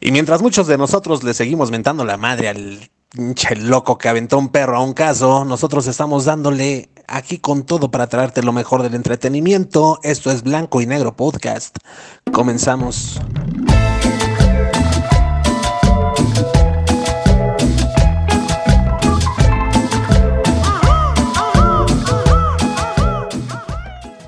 Y mientras muchos de nosotros le seguimos mentando la madre al pinche loco que aventó un perro a un caso, nosotros estamos dándole aquí con todo para traerte lo mejor del entretenimiento. Esto es Blanco y Negro Podcast. Comenzamos.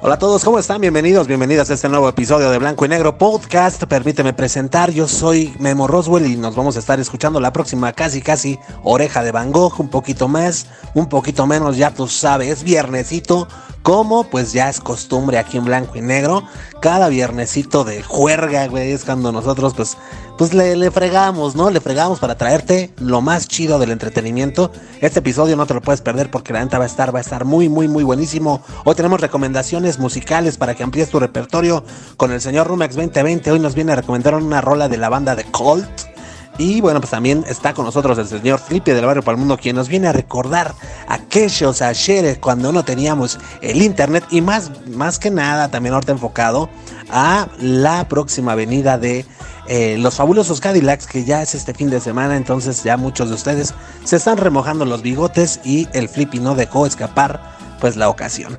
Hola a todos, ¿cómo están? Bienvenidos, bienvenidas a este nuevo episodio de Blanco y Negro Podcast. Permíteme presentar, yo soy Memo Roswell y nos vamos a estar escuchando la próxima casi casi oreja de Van Gogh, un poquito más, un poquito menos, ya tú sabes, viernesito, como pues ya es costumbre aquí en Blanco y Negro, cada viernesito de juerga, güey, es cuando nosotros pues pues le, fregamos, ¿no? Le fregamos para traerte lo más chido del entretenimiento. Este episodio no te lo puedes perder porque la neta va a estar, va a estar muy, muy, muy buenísimo. Hoy tenemos recomendaciones musicales para que amplíes tu repertorio con el señor Rumex 2020. Hoy nos viene a recomendar una rola de la banda de Colt. Y bueno, pues también está con nosotros el señor Flippy del Barrio para el Mundo, quien nos viene a recordar aquellos ayeres cuando no teníamos el internet y más, más que nada también ahorita enfocado a la próxima venida de eh, los fabulosos Cadillacs, que ya es este fin de semana, entonces ya muchos de ustedes se están remojando los bigotes y el Flippy no dejó escapar pues la ocasión.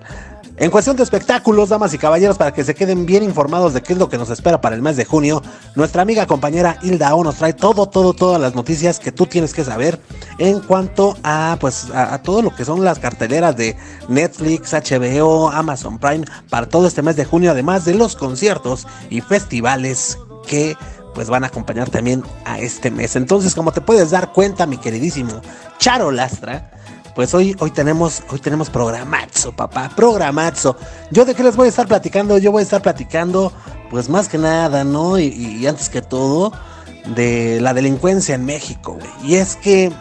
En cuestión de espectáculos, damas y caballeros, para que se queden bien informados de qué es lo que nos espera para el mes de junio, nuestra amiga compañera Hilda O nos trae todo, todo, todas las noticias que tú tienes que saber en cuanto a, pues, a, todo lo que son las carteleras de Netflix, HBO, Amazon Prime para todo este mes de junio, además de los conciertos y festivales que pues van a acompañar también a este mes. Entonces, como te puedes dar cuenta, mi queridísimo Charo Lastra, pues hoy, hoy tenemos, hoy tenemos programazo, papá, programazo. Yo de qué les voy a estar platicando, yo voy a estar platicando, pues más que nada, ¿no? Y, antes que todo, de la delincuencia en México, güey. Y es que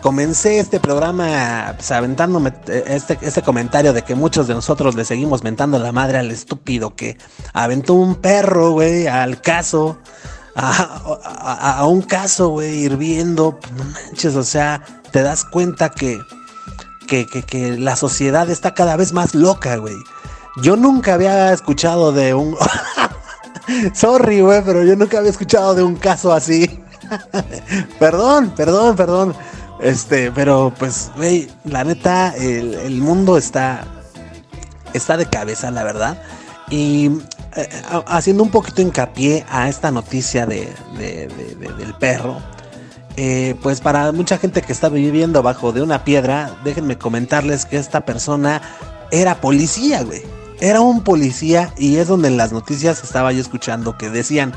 comencé este programa pues, aventándome este, este comentario de que muchos de nosotros le seguimos mentando la madre al estúpido que aventó un perro, güey, al caso. A, a un caso, güey, hirviendo. No manches, o sea, te das cuenta que que, la sociedad está cada vez más loca, güey. Yo nunca había escuchado de un... Sorry, güey, pero yo nunca había escuchado de un caso así. perdón, perdón, perdón. Este, pero pues, güey, la neta, el, mundo está, está de cabeza, la verdad. Y eh, haciendo un poquito hincapié a esta noticia de, del perro, eh, pues para mucha gente que está viviendo bajo de una piedra, déjenme comentarles que esta persona era policía, güey. Era un policía y es donde en las noticias estaba yo escuchando que decían,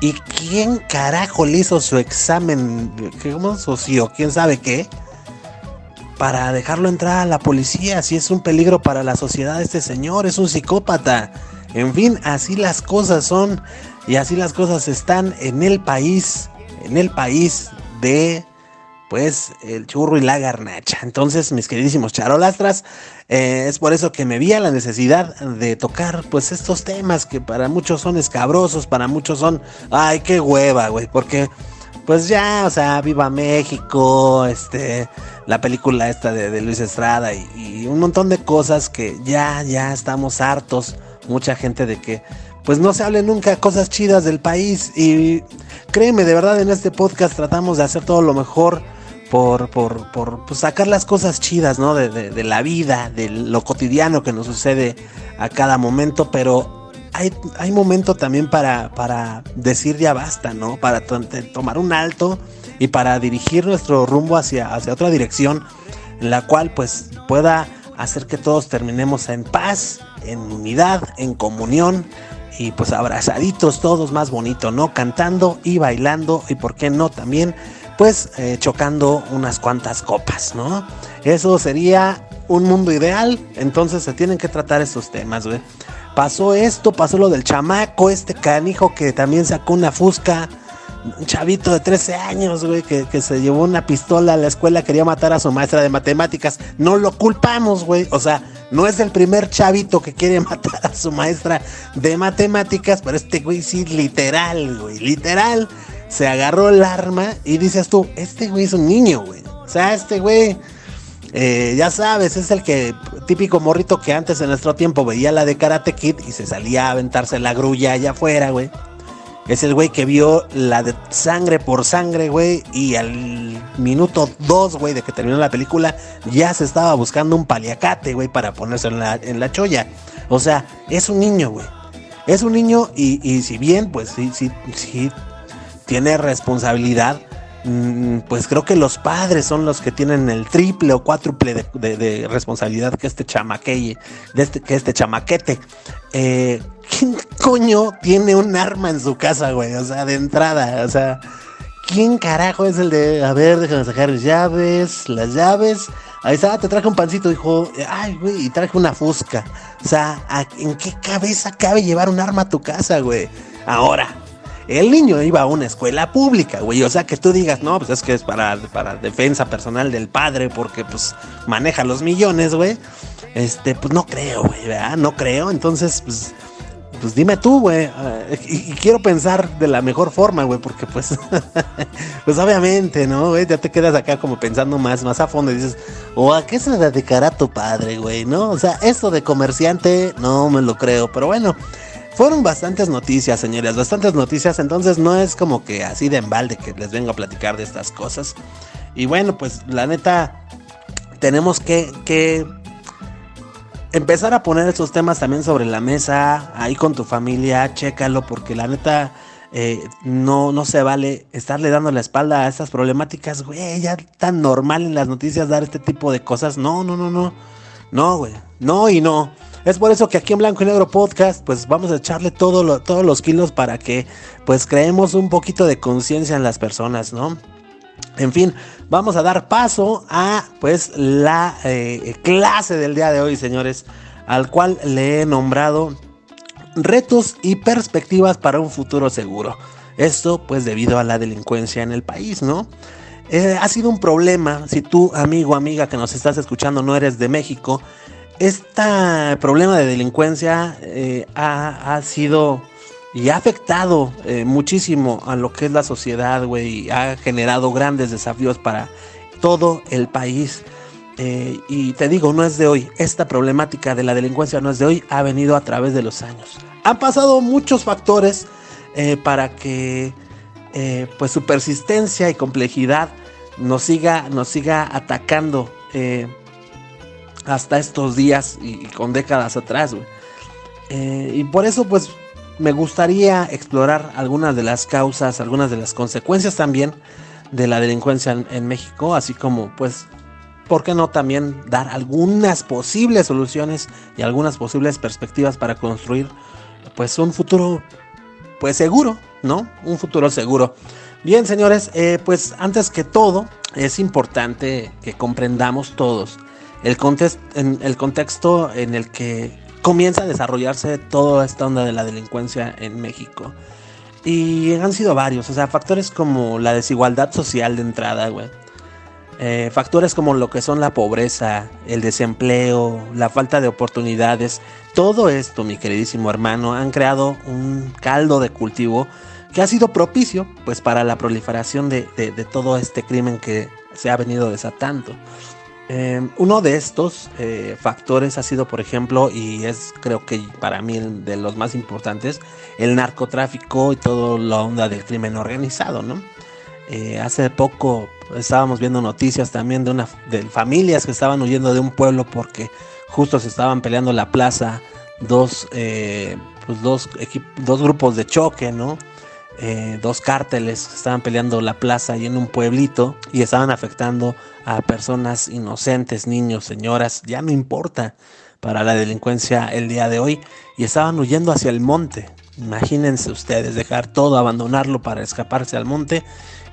¿y quién carajo le hizo su examen? ¿Cómo socio? ¿Quién sabe qué? Para dejarlo entrar a la policía, si es un peligro para la sociedad este señor, es un psicópata. En fin, así las cosas son y así las cosas están en el país en el país de pues el churro y la garnacha. Entonces, mis queridísimos charolastras, eh, es por eso que me vi a la necesidad de tocar pues estos temas que para muchos son escabrosos, para muchos son, ay, qué hueva, güey, porque pues ya, o sea, viva México, este, la película esta de, Luis Estrada y, y, un montón de cosas que ya, ya estamos hartos, mucha gente de que pues no se hable nunca cosas chidas del país. Y créeme, de verdad en este podcast tratamos de hacer todo lo mejor por, por, por pues, sacar las cosas chidas, ¿no? De, de, la vida, de lo cotidiano que nos sucede a cada momento, pero hay, hay momento también para, para decir ya basta, ¿no? Para tomar un alto y para dirigir nuestro rumbo hacia, hacia otra dirección, en la cual pues pueda hacer que todos terminemos en paz, en unidad, en comunión y pues abrazaditos todos más bonito, ¿no? Cantando y bailando y por qué no también pues eh, chocando unas cuantas copas, ¿no? Eso sería un mundo ideal, entonces se tienen que tratar esos temas, güey. Pasó esto, pasó lo del chamaco, este canijo que también sacó una fusca un chavito de 13 años, güey, que, se llevó una pistola a la escuela, quería matar a su maestra de matemáticas. No lo culpamos, güey. O sea, no es el primer chavito que quiere matar a su maestra de matemáticas, pero este güey sí, literal, güey, literal. Se agarró el arma y dices tú, este güey es un niño, güey. O sea, este güey, eh, ya sabes, es el que, típico morrito que antes en nuestro tiempo veía la de Karate Kid y se salía a aventarse la grulla allá afuera, güey Es el güey que vio la de sangre por sangre, güey. Y al minuto dos, güey, de que terminó la película, ya se estaba buscando un paliacate, güey, para ponerse en la, en la cholla. O sea, es un niño, güey. Es un niño y, y si bien, pues sí, sí, sí, tiene responsabilidad pues creo que los padres son los que tienen el triple o cuádruple de, responsabilidad que este chamaqueye, de este, que este chamaquete. Eh, ¿Quién coño tiene un arma en su casa, güey? O sea, de entrada, o sea, ¿quién carajo es el de, a ver, déjame sacar llaves, las llaves? Ahí está, te traje un pancito, dijo, ay, güey, y traje una fusca. O sea, ¿en qué cabeza cabe llevar un arma a tu casa, güey? Ahora, el niño iba a una escuela pública, güey. O sea, que tú digas, no, pues es que es para, para defensa personal del padre, porque pues maneja los millones, güey. Este, pues no creo, güey, ¿verdad? No creo. Entonces, pues, pues dime tú, güey. Eh, y, quiero pensar de la mejor forma, güey, porque pues, pues obviamente, ¿no, güey? Ya te quedas acá como pensando más, más a fondo y dices, o a qué se dedicará tu padre, güey, ¿no? O sea, esto de comerciante, no me lo creo, pero bueno. Fueron bastantes noticias, señores, bastantes noticias, entonces no es como que así de embalde que les vengo a platicar de estas cosas. Y bueno, pues la neta, tenemos que, que empezar a poner estos temas también sobre la mesa, ahí con tu familia, chécalo, porque la neta... Eh, no, no se vale estarle dando la espalda a estas problemáticas, güey, ya tan normal en las noticias dar este tipo de cosas. No, no, no, no. No, güey. No y no. Es por eso que aquí en Blanco y Negro Podcast, pues vamos a echarle todo todos los kilos para que pues creemos un poquito de conciencia en las personas, ¿no? En fin, vamos a dar paso a pues la eh, clase del día de hoy, señores, al cual le he nombrado retos y perspectivas para un futuro seguro. Esto pues debido a la delincuencia en el país, ¿no? Eh, ha sido un problema si tú, amigo, amiga que nos estás escuchando, no eres de México este problema de delincuencia eh, ha, sido y ha afectado eh, muchísimo a lo que es la sociedad, güey, ha generado grandes desafíos para todo el país. Eh, y te digo, no es de hoy, esta problemática de la delincuencia no es de hoy, ha venido a través de los años. Han pasado muchos factores para que pues su persistencia y complejidad nos siga, nos siga atacando hasta estos días y, con décadas atrás, eh, y por eso, pues, me gustaría explorar algunas de las causas, algunas de las consecuencias también de la delincuencia en, México, así como, pues, ¿por qué no también dar algunas posibles soluciones y algunas posibles perspectivas para construir, pues, un futuro, pues, seguro, ¿no? Un futuro seguro. Bien, señores, eh, pues, antes que todo, es importante que comprendamos todos el, contexto en el que comienza a desarrollarse toda esta onda de la delincuencia en México. Y han sido varios, o sea, factores como la desigualdad social de entrada, güey. Eh, factores como lo que son la pobreza, el desempleo, la falta de oportunidades, todo esto, mi queridísimo hermano, han creado un caldo de cultivo que ha sido propicio, pues, para la proliferación de todo este crimen que se ha venido desatando. Eh, uno de estos eh, factores ha sido, por ejemplo, y es creo que para mí de los más importantes, el narcotráfico y toda la onda del crimen organizado, ¿no? Eh, hace poco estábamos viendo noticias también de una de familias que estaban huyendo de un pueblo porque justo se estaban peleando la plaza dos, pues dos, dos grupos de choque, ¿no? Eh, dos cárteles estaban peleando la plaza y en un pueblito y estaban afectando a personas inocentes, niños, señoras, ya no importa para la delincuencia el día de hoy. Y estaban huyendo hacia el monte. Imagínense ustedes dejar todo, abandonarlo para escaparse al monte.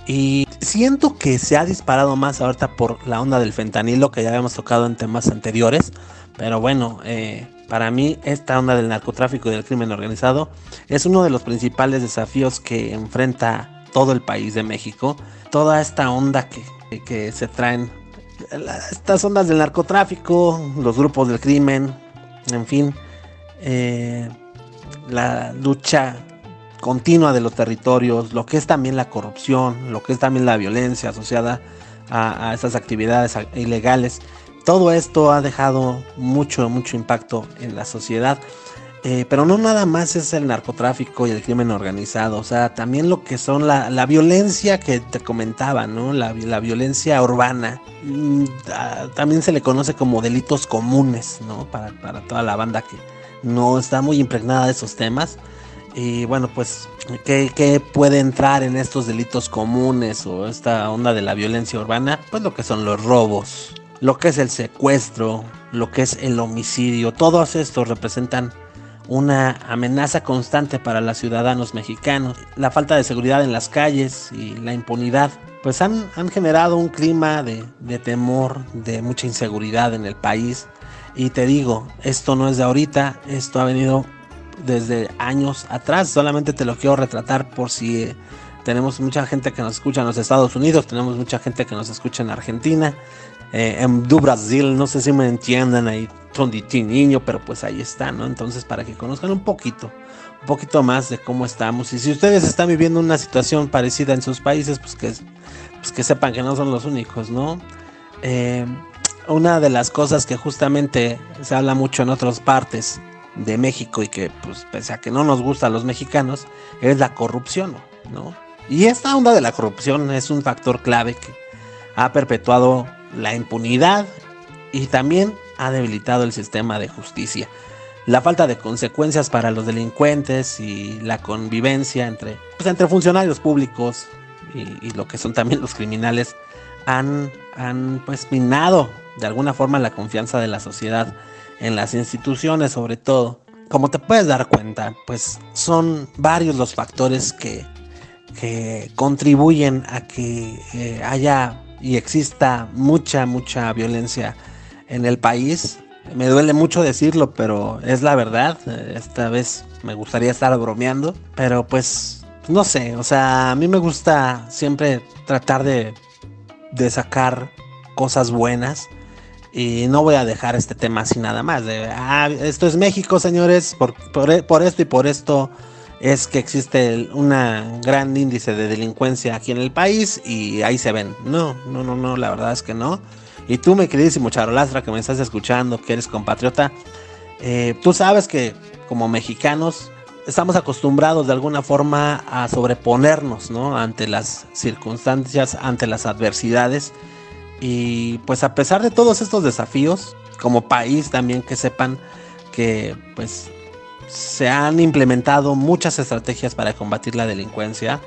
Y siento que se ha disparado más ahorita por la onda del fentanilo que ya habíamos tocado en temas anteriores, pero bueno, eh, para mí, esta onda del narcotráfico y del crimen organizado es uno de los principales desafíos que enfrenta todo el país de México. Toda esta onda que, se traen, estas ondas del narcotráfico, los grupos del crimen, en fin, eh, la lucha continua de los territorios, lo que es también la corrupción, lo que es también la violencia asociada a, a estas actividades ilegales todo esto ha dejado mucho, mucho impacto en la sociedad. Eh, pero no nada más es el narcotráfico y el crimen organizado, o sea, también lo que son la, la violencia que te comentaba, ¿no? La, la violencia urbana, mm, también se le conoce como delitos comunes, ¿no? Para, para, toda la banda que no está muy impregnada de esos temas. Y bueno, pues, ¿qué, ¿qué puede entrar en estos delitos comunes o esta onda de la violencia urbana? Pues lo que son los robos, lo que es el secuestro, lo que es el homicidio, todos estos representan una amenaza constante para los ciudadanos mexicanos. La falta de seguridad en las calles y la impunidad pues han, han generado un clima de, de, temor, de mucha inseguridad en el país. Y te digo, esto no es de ahorita, esto ha venido desde años atrás. Solamente te lo quiero retratar por si eh, tenemos mucha gente que nos escucha en los Estados Unidos, tenemos mucha gente que nos escucha en Argentina, eh, en du Brasil, no sé si me entiendan ahí, niño, pero pues ahí está, ¿no? Entonces, para que conozcan un poquito, un poquito más de cómo estamos. Y si ustedes están viviendo una situación parecida en sus países, pues que, pues que sepan que no son los únicos, ¿no? Eh, una de las cosas que justamente se habla mucho en otras partes de México y que, pues, pese a que no nos gusta a los mexicanos, es la corrupción, ¿no? Y esta onda de la corrupción es un factor clave que ha perpetuado la impunidad y también ha debilitado el sistema de justicia. La falta de consecuencias para los delincuentes y la convivencia entre, pues, entre funcionarios públicos y, y, lo que son también los criminales han, han pues minado de alguna forma la confianza de la sociedad en las instituciones sobre todo. Como te puedes dar cuenta, pues son varios los factores que, que contribuyen a que eh, haya y exista mucha, mucha violencia en el país. Me duele mucho decirlo, pero es la verdad. Esta vez me gustaría estar bromeando, pero pues no sé, o sea, a mí me gusta siempre tratar de, de sacar cosas buenas. Y no voy a dejar este tema así nada más. De, ah, esto es México, señores. Por, por, por esto y por esto es que existe un gran índice de delincuencia aquí en el país y ahí se ven. No, no, no, no, la verdad es que no. Y tú, mi queridísimo Charolastra, que me estás escuchando, que eres compatriota, eh, tú sabes que como mexicanos estamos acostumbrados de alguna forma a sobreponernos, ¿no? Ante las circunstancias, ante las adversidades. Y pues a pesar de todos estos desafíos, como país también que sepan que pues se han implementado muchas estrategias para combatir la delincuencia.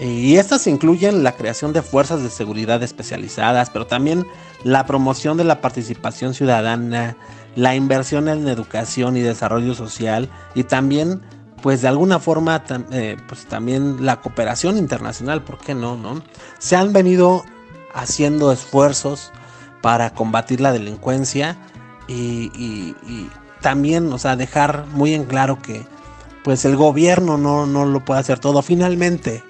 Y estas incluyen la creación de fuerzas de seguridad especializadas, pero también la promoción de la participación ciudadana, la inversión en educación y desarrollo social y también, pues de alguna forma, eh, pues también la cooperación internacional, ¿por qué no? no? Se han venido haciendo esfuerzos para combatir la delincuencia y, también, o sea, dejar muy en claro que pues el gobierno no, no lo puede hacer todo. Finalmente,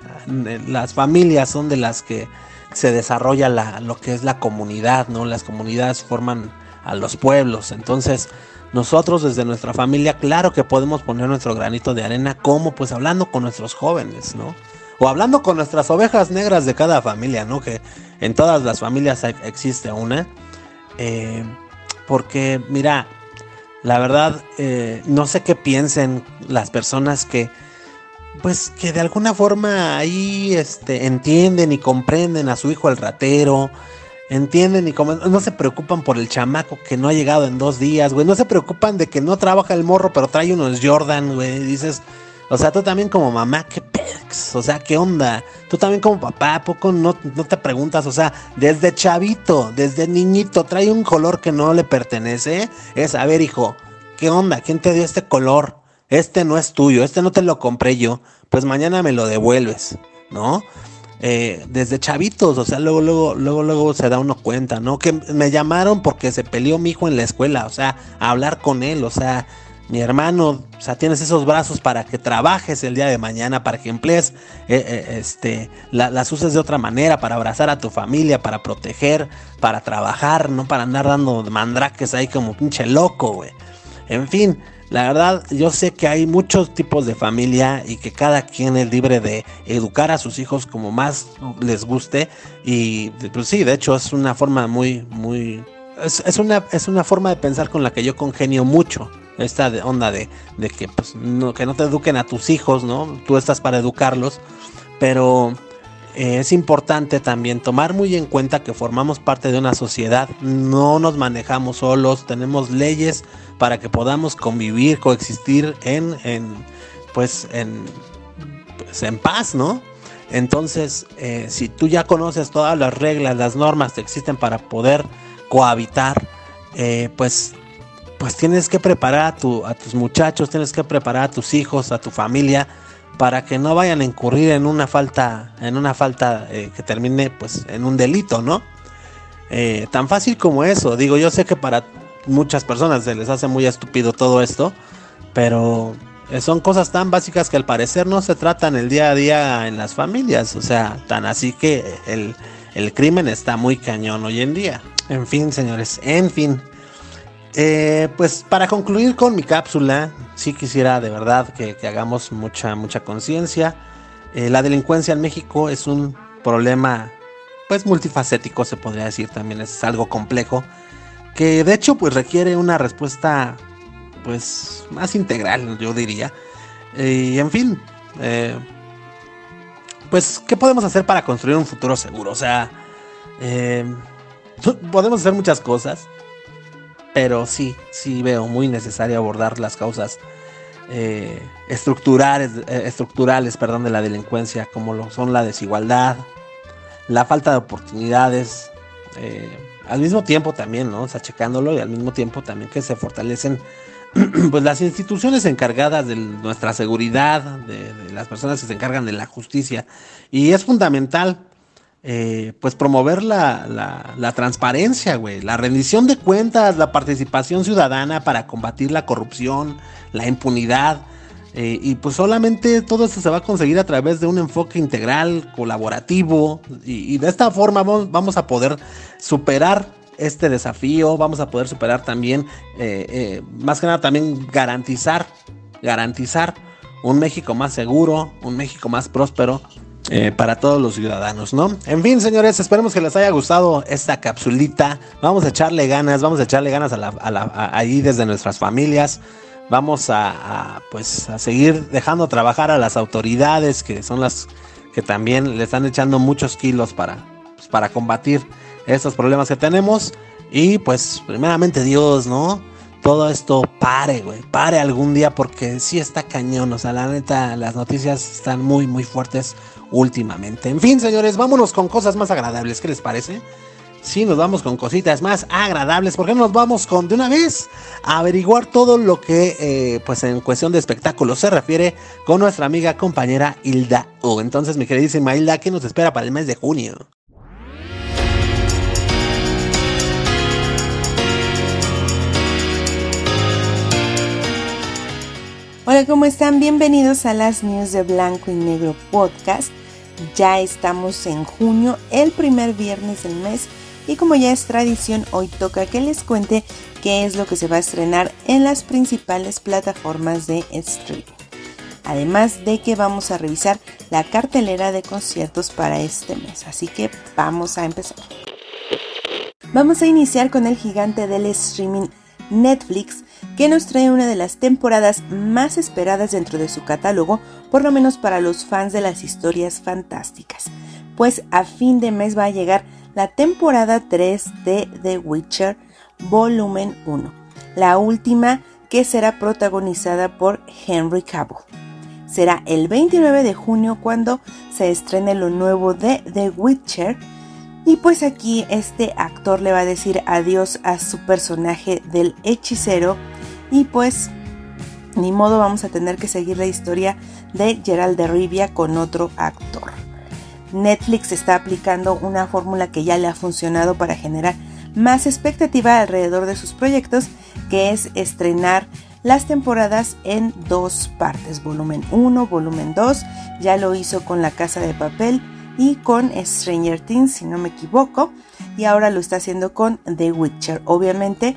las familias son de las que se desarrolla la, lo que es la comunidad, ¿no? Las comunidades forman a los pueblos. Entonces, nosotros desde nuestra familia, claro que podemos poner nuestro granito de arena, como pues hablando con nuestros jóvenes, ¿no? O hablando con nuestras ovejas negras de cada familia, ¿no? Que en todas las familias existe una. Eh, porque, mira, la verdad, eh, no sé qué piensen las personas que, pues, que de alguna forma ahí este, entienden y comprenden a su hijo el ratero, entienden y como, no se preocupan por el chamaco que no ha llegado en dos días, güey, no se preocupan de que no trabaja el morro, pero trae unos Jordan, güey, dices, o sea, tú también como mamá, qué o sea, qué onda. Tú también como papá, ¿a poco no, no te preguntas? O sea, desde chavito, desde niñito, trae un color que no le pertenece. Es, a ver, hijo, ¿qué onda? ¿Quién te dio este color? Este no es tuyo, este no te lo compré yo. Pues mañana me lo devuelves, ¿no? Eh, desde chavitos, o sea, luego, luego, luego, luego se da uno cuenta, ¿no? Que me llamaron porque se peleó mi hijo en la escuela, o sea, hablar con él, o sea, mi hermano, o sea, tienes esos brazos para que trabajes el día de mañana, para que emplees, eh, eh, este, las uses de otra manera, para abrazar a tu familia, para proteger, para trabajar, no para andar dando mandraques ahí como pinche loco, güey. En fin, la verdad, yo sé que hay muchos tipos de familia y que cada quien es libre de educar a sus hijos como más les guste. Y pues sí, de hecho es una forma muy, muy... Es una, es una forma de pensar con la que yo congenio mucho esta onda de, que, pues, no, que no te eduquen a tus hijos, ¿no? Tú estás para educarlos, pero eh, es importante también tomar muy en cuenta que formamos parte de una sociedad, no nos manejamos solos, tenemos leyes para que podamos convivir, coexistir en, pues, pues, en paz, ¿no? Entonces, eh, si tú ya conoces todas las reglas, las normas que existen para poder cohabitar, eh, pues pues tienes que preparar a, tu, a tus muchachos, tienes que preparar a tus hijos, a tu familia, para que no vayan a incurrir en una falta, en una falta eh, que termine pues en un delito, ¿no? Eh, tan fácil como eso. Digo, yo sé que para muchas personas se les hace muy estúpido todo esto, pero eh, son cosas tan básicas que al parecer no se tratan el día a día en las familias. O sea, tan así que el, el crimen está muy cañón hoy en día. En fin, señores, en fin. Eh, pues para concluir con mi cápsula, sí quisiera de verdad que, hagamos mucha, mucha conciencia. Eh, la delincuencia en México es un problema, pues multifacético, se podría decir también, es algo complejo, que de hecho pues requiere una respuesta pues más integral, yo diría. y en fin, eh, pues, ¿qué podemos hacer para construir un futuro seguro? O sea, podemos hacer muchas cosas pero sí, sí veo muy necesario abordar las causas eh, estructurales, eh, estructurales perdón, de la delincuencia, como son la desigualdad, la falta de oportunidades, eh, al mismo tiempo también, ¿no? O sea, checándolo y al mismo tiempo también que se fortalecen pues las instituciones encargadas de nuestra seguridad, de, de, las personas que se encargan de la justicia. Y es fundamental eh, pues promover la, la, transparencia, güey, la rendición de cuentas, la participación ciudadana para combatir la corrupción, la impunidad. Eh, y pues solamente todo esto se va a conseguir a través de un enfoque integral, colaborativo. Y, de esta forma vamos, a poder superar este desafío, vamos a poder superar también, eh, más que nada también garantizar, garantizar un México más seguro, un México más próspero, eh, para todos los ciudadanos, ¿no? En fin, señores, esperemos que les haya gustado esta capsulita. Vamos a echarle ganas, vamos a echarle ganas a la, ahí desde nuestras familias. Vamos a, pues a seguir dejando trabajar a las autoridades que son las que también le están echando muchos kilos para, pues, para combatir estos problemas que tenemos. Y pues primeramente Dios, ¿no? Todo esto pare, güey, pare algún día porque sí está cañón. O sea, la neta, las noticias están muy, muy fuertes últimamente. En fin, señores, vámonos con cosas más agradables. ¿Qué les parece? Si nos vamos con cositas más agradables. ¿Por qué no nos vamos con de una vez a averiguar todo lo que, eh, pues en cuestión de espectáculos se refiere con nuestra amiga compañera Hilda O. Entonces, mi queridísima Hilda, ¿qué nos espera para el mes de junio? Hola, ¿cómo están? Bienvenidos a las News de Blanco y Negro Podcast. Ya estamos en junio, el primer viernes del mes, y como ya es tradición, hoy toca que les cuente qué es lo que se va a estrenar en las principales plataformas de streaming. Además de que vamos a revisar la cartelera de conciertos para este mes, así que vamos a empezar. Vamos a iniciar con el gigante del streaming Netflix, que nos trae una de las temporadas más esperadas dentro de su catálogo, por lo menos para los fans de las historias fantásticas, pues a fin de mes va a llegar la temporada 3 de The Witcher Volumen 1, la última que será protagonizada por Henry Cavill. Será el 29 de junio cuando se estrene lo nuevo de The Witcher, y pues aquí este actor le va a decir adiós a su personaje del hechicero y pues ni modo vamos a tener que seguir la historia de Gerald de Rivia con otro actor. Netflix está aplicando una fórmula que ya le ha funcionado para generar más expectativa alrededor de sus proyectos, que es estrenar las temporadas en dos partes, volumen 1, volumen 2, ya lo hizo con La Casa de Papel y con Stranger Things, si no me equivoco, y ahora lo está haciendo con The Witcher, obviamente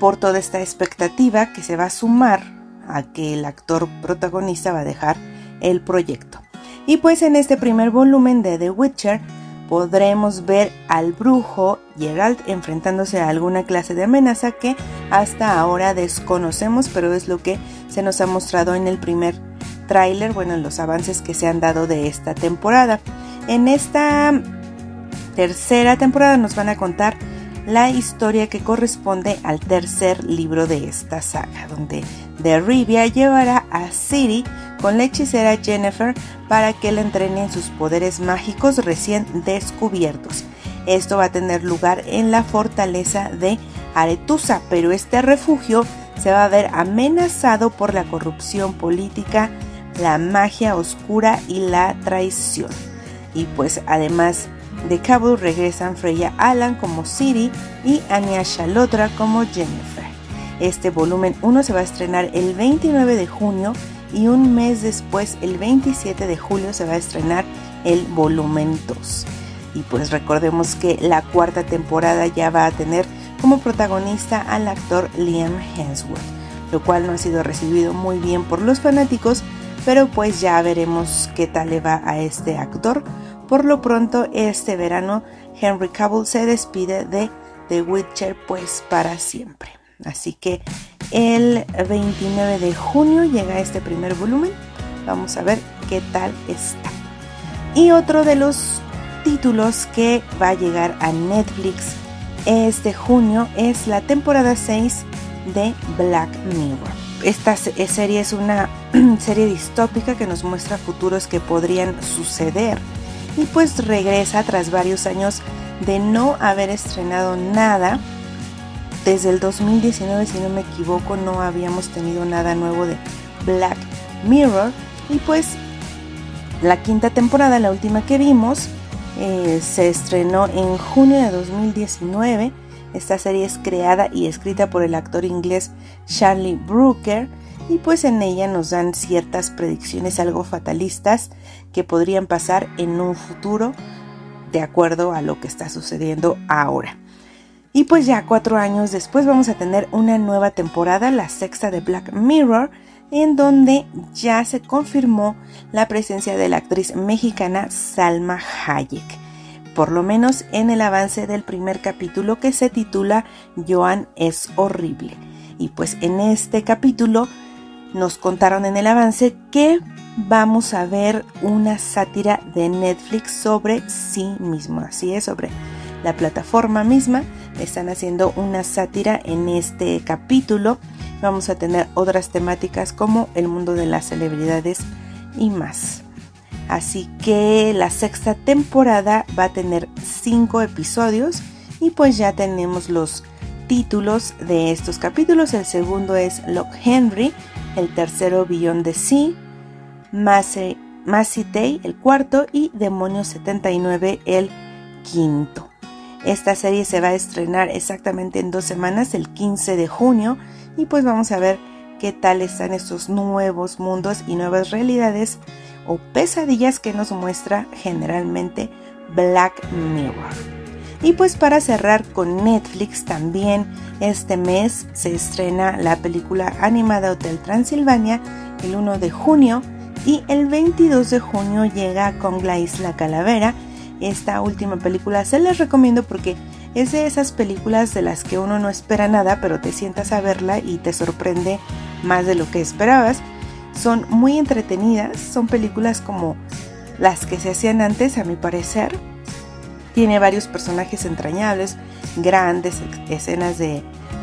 por toda esta expectativa que se va a sumar a que el actor protagonista va a dejar el proyecto. Y pues en este primer volumen de The Witcher podremos ver al brujo Geralt enfrentándose a alguna clase de amenaza que hasta ahora desconocemos, pero es lo que se nos ha mostrado en el primer tráiler, bueno, en los avances que se han dado de esta temporada. En esta tercera temporada nos van a contar la historia que corresponde al tercer libro de esta saga, donde Derribia llevará a Ciri con la hechicera Jennifer para que la entrene en sus poderes mágicos recién descubiertos. Esto va a tener lugar en la fortaleza de Aretusa, pero este refugio se va a ver amenazado por la corrupción política, la magia oscura y la traición. Y pues además de Cabo regresan Freya Alan como Ciri y Anya Shalotra como Jennifer. Este volumen 1 se va a estrenar el 29 de junio y un mes después, el 27 de julio, se va a estrenar el volumen 2. Y pues recordemos que la cuarta temporada ya va a tener como protagonista al actor Liam Hemsworth, lo cual no ha sido recibido muy bien por los fanáticos, pero pues ya veremos qué tal le va a este actor. Por lo pronto, este verano Henry Cavill se despide de The Witcher pues para siempre. Así que el 29 de junio llega este primer volumen. Vamos a ver qué tal está. Y otro de los títulos que va a llegar a Netflix este junio es la temporada 6 de Black Mirror. Esta serie es una serie distópica que nos muestra futuros que podrían suceder y pues regresa tras varios años de no haber estrenado nada desde el 2019, si no me equivoco, no habíamos tenido nada nuevo de Black Mirror. Y pues la quinta temporada, la última que vimos, eh, se estrenó en junio de 2019. Esta serie es creada y escrita por el actor inglés Charlie Brooker y pues en ella nos dan ciertas predicciones algo fatalistas que podrían pasar en un futuro de acuerdo a lo que está sucediendo ahora. Y pues ya cuatro años después vamos a tener una nueva temporada, la sexta de Black Mirror, en donde ya se confirmó la presencia de la actriz mexicana Salma Hayek, por lo menos en el avance del primer capítulo que se titula Joan es horrible. Y pues en este capítulo nos contaron en el avance que vamos a ver una sátira de Netflix sobre sí mismo, así es, sobre la plataforma misma están haciendo una sátira en este capítulo. Vamos a tener otras temáticas como el mundo de las celebridades y más. Así que la sexta temporada va a tener cinco episodios y pues ya tenemos los títulos de estos capítulos. El segundo es Lock Henry, el tercero Beyond the Sea, Massey Day el cuarto y Demonios 79 el quinto. Esta serie se va a estrenar exactamente en dos semanas, el 15 de junio, y pues vamos a ver qué tal están estos nuevos mundos y nuevas realidades o pesadillas que nos muestra generalmente Black Mirror. Y pues para cerrar con Netflix también este mes se estrena la película animada Hotel Transilvania el 1 de junio y el 22 de junio llega con la Isla Calavera esta última película se les recomiendo porque es de esas películas de las que uno no espera nada, pero te sientas a verla y te sorprende más de lo que esperabas. Son muy entretenidas, son películas como las que se hacían antes, a mi parecer. Tiene varios personajes entrañables, grandes escenas de,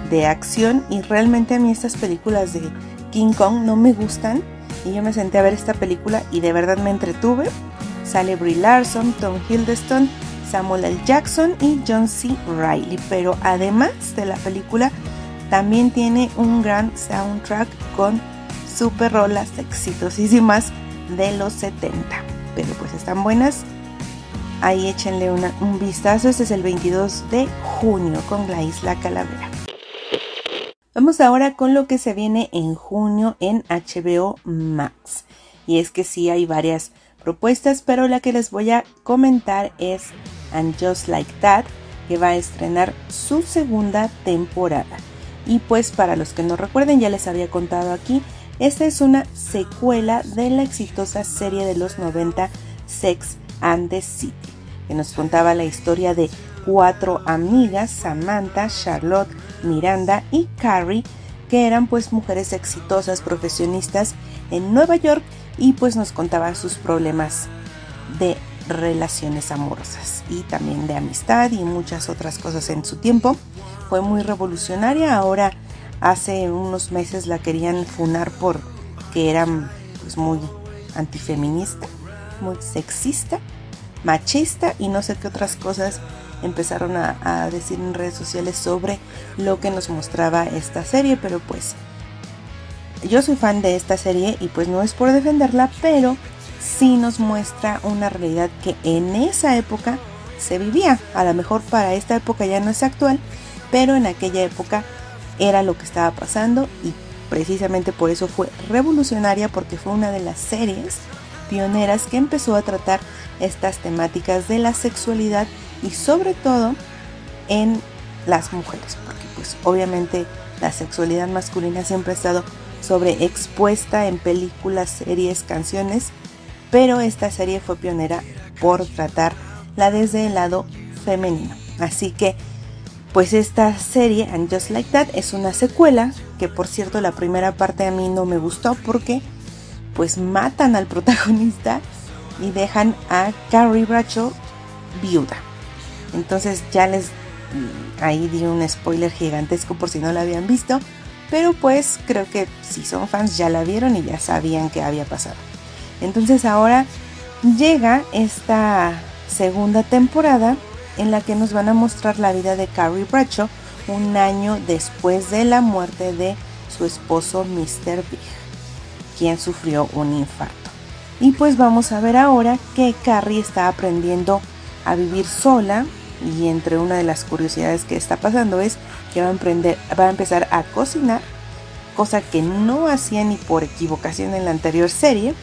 de acción y realmente a mí estas películas de King Kong no me gustan y yo me senté a ver esta película y de verdad me entretuve Sale Brie Larson, Tom Hiddleston, Samuel L. Jackson y John C. Reilly. Pero además de la película, también tiene un gran soundtrack con super rolas exitosísimas de los 70. Pero pues están buenas. Ahí échenle un vistazo. Este es el 22 de junio con la Isla Calavera. Vamos ahora con lo que se viene en junio en HBO Max. Y es que sí hay varias propuestas, pero la que les voy a comentar es And Just Like That, que va a estrenar su segunda temporada. Y pues para los que no recuerden, ya les había contado aquí, esta es una secuela de la exitosa serie de los 90 Sex and the City. Que nos contaba la historia de cuatro amigas, Samantha, Charlotte, Miranda y Carrie, que eran pues mujeres exitosas, profesionistas en Nueva York y pues nos contaba sus problemas de relaciones amorosas y también de amistad y muchas otras cosas en su tiempo. Fue muy revolucionaria, ahora hace unos meses la querían funar por que era pues muy antifeminista, muy sexista, machista y no sé qué otras cosas empezaron a, decir en redes sociales sobre lo que nos mostraba esta serie, pero pues yo soy fan de esta serie y pues no es por defenderla, pero sí nos muestra una realidad que en esa época se vivía. A lo mejor para esta época ya no es actual, pero en aquella época era lo que estaba pasando y precisamente por eso fue revolucionaria porque fue una de las series pioneras que empezó a tratar estas temáticas de la sexualidad y sobre todo en las mujeres, porque pues obviamente la sexualidad masculina siempre ha estado sobreexpuesta en películas, series, canciones, pero esta serie fue pionera por tratarla desde el lado femenino. Así que, pues esta serie, And Just Like That, es una secuela, que por cierto la primera parte a mí no me gustó porque pues matan al protagonista y dejan a Carrie Bradshaw viuda. Entonces ya les mm, ahí di un spoiler gigantesco por si no la habían visto, pero pues creo que si son fans ya la vieron y ya sabían qué había pasado. Entonces ahora llega esta segunda temporada en la que nos van a mostrar la vida de Carrie Bradshaw un año después de la muerte de su esposo Mr. Big, quien sufrió un infarto. Y pues vamos a ver ahora que Carrie está aprendiendo a vivir sola y entre una de las curiosidades que está pasando es que va a, emprender, va a empezar a cocinar, cosa que no hacía ni por equivocación en la anterior serie,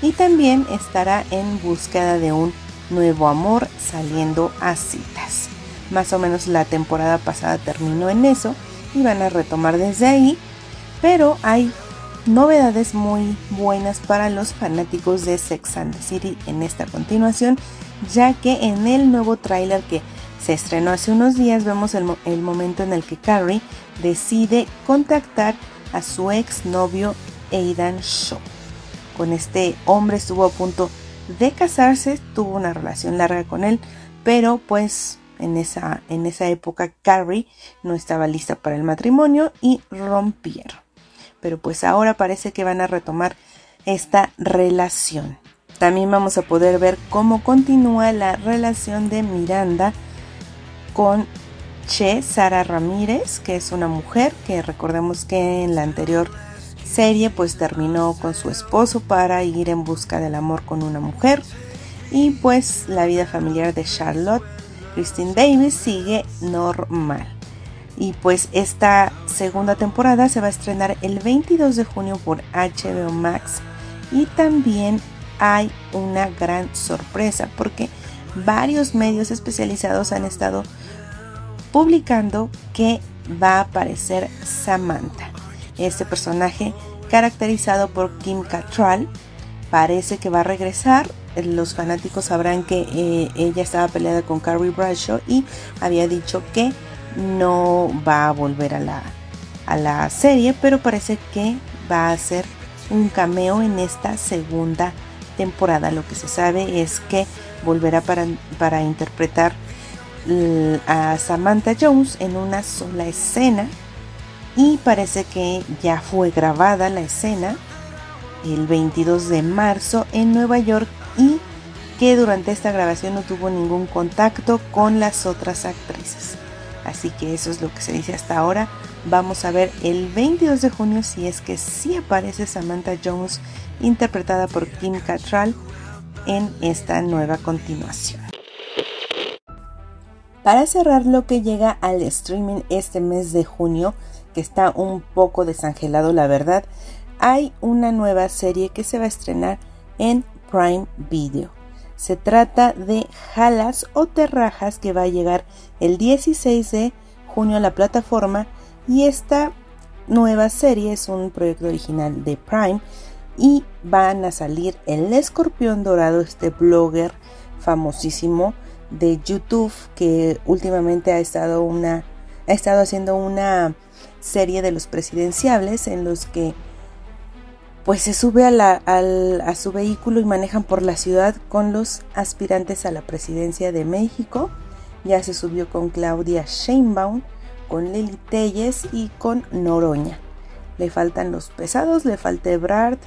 y también estará en búsqueda de un nuevo amor saliendo a citas. Más o menos la temporada pasada terminó en eso y van a retomar desde ahí, pero hay novedades muy buenas para los fanáticos de Sex and the City en esta continuación, ya que en el nuevo tráiler que se estrenó hace unos días vemos el, momento en el que Carrie decide contactar a su ex novio Aidan Shaw. Con este hombre estuvo a punto de casarse, tuvo una relación larga con él, pero pues en esa, en esa época Carrie no estaba lista para el matrimonio y rompieron pero pues ahora parece que van a retomar esta relación. También vamos a poder ver cómo continúa la relación de Miranda con Che Sara Ramírez, que es una mujer que recordemos que en la anterior serie pues terminó con su esposo para ir en busca del amor con una mujer. Y pues la vida familiar de Charlotte Christine Davis sigue normal. Y pues esta segunda temporada se va a estrenar el 22 de junio por HBO Max. Y también hay una gran sorpresa porque varios medios especializados han estado publicando que va a aparecer Samantha. Este personaje caracterizado por Kim Cattrall parece que va a regresar. Los fanáticos sabrán que eh, ella estaba peleada con Carrie Bradshaw y había dicho que no va a volver a la, a la serie, pero parece que va a ser un cameo en esta segunda temporada. Lo que se sabe es que volverá para, para interpretar a Samantha Jones en una sola escena y parece que ya fue grabada la escena el 22 de marzo en Nueva York y que durante esta grabación no tuvo ningún contacto con las otras actrices. Así que eso es lo que se dice hasta ahora. Vamos a ver el 22 de junio si es que sí aparece Samantha Jones interpretada por Kim Cattrall en esta nueva continuación. Para cerrar lo que llega al streaming este mes de junio, que está un poco desangelado la verdad, hay una nueva serie que se va a estrenar en Prime Video. Se trata de Jalas o Terrajas que va a llegar el 16 de junio a la plataforma y esta nueva serie es un proyecto original de Prime y van a salir el escorpión dorado, este blogger famosísimo de YouTube que últimamente ha estado una ha estado haciendo una serie de los presidenciables en los que pues se sube a, su vehículo y manejan por la ciudad con los aspirantes a la presidencia de México. Ya se subió con Claudia Sheinbaum, con Lili Telles y con Noroña. Le faltan los pesados, le falta Ebrard,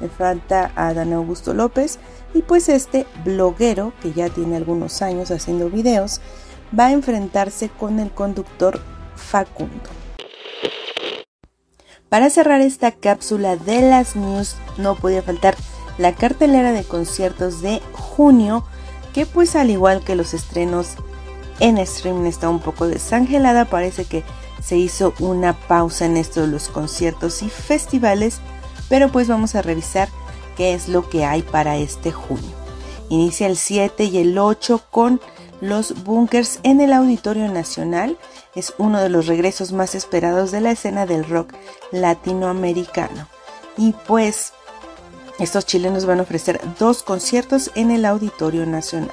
le falta a Dan Augusto López y pues este bloguero que ya tiene algunos años haciendo videos va a enfrentarse con el conductor Facundo. Para cerrar esta cápsula de las news no podía faltar la cartelera de conciertos de junio que pues al igual que los estrenos en streaming está un poco desangelada, parece que se hizo una pausa en esto de los conciertos y festivales, pero pues vamos a revisar qué es lo que hay para este junio. Inicia el 7 y el 8 con los bunkers en el Auditorio Nacional. Es uno de los regresos más esperados de la escena del rock latinoamericano. Y pues estos chilenos van a ofrecer dos conciertos en el Auditorio Nacional.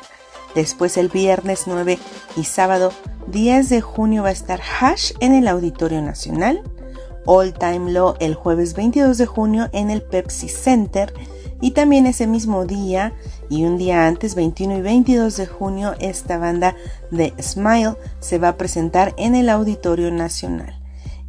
Después el viernes 9 y sábado 10 de junio va a estar Hash en el Auditorio Nacional. All Time Low el jueves 22 de junio en el Pepsi Center y también ese mismo día y un día antes, 21 y 22 de junio, esta banda de Smile se va a presentar en el Auditorio Nacional.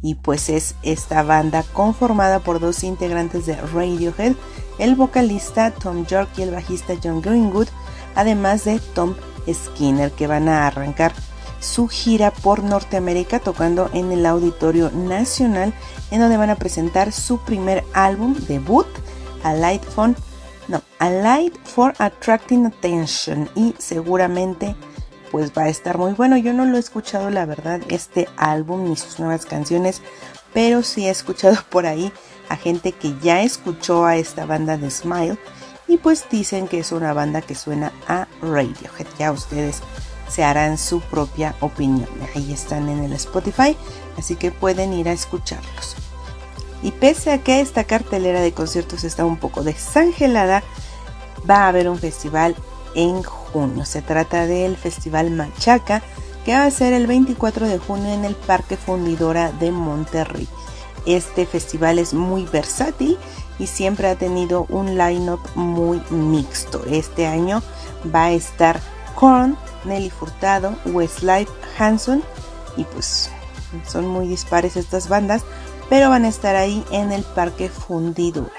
Y pues es esta banda conformada por dos integrantes de Radiohead, el vocalista Tom York y el bajista John Greenwood, además de Tom Skinner, que van a arrancar su gira por Norteamérica tocando en el Auditorio Nacional, en donde van a presentar su primer álbum debut a Light Phone, no, A Light for Attracting Attention y seguramente pues va a estar muy bueno. Yo no lo he escuchado la verdad este álbum ni sus nuevas canciones, pero sí he escuchado por ahí a gente que ya escuchó a esta banda de Smile y pues dicen que es una banda que suena a Radiohead. Ya ustedes se harán su propia opinión. Ahí están en el Spotify, así que pueden ir a escucharlos. Y pese a que esta cartelera de conciertos está un poco desangelada, va a haber un festival en junio. Se trata del Festival Machaca, que va a ser el 24 de junio en el Parque Fundidora de Monterrey. Este festival es muy versátil y siempre ha tenido un line-up muy mixto. Este año va a estar Korn, Nelly Furtado, Westlife, Hanson y pues son muy dispares estas bandas, pero van a estar ahí en el Parque Fundidura.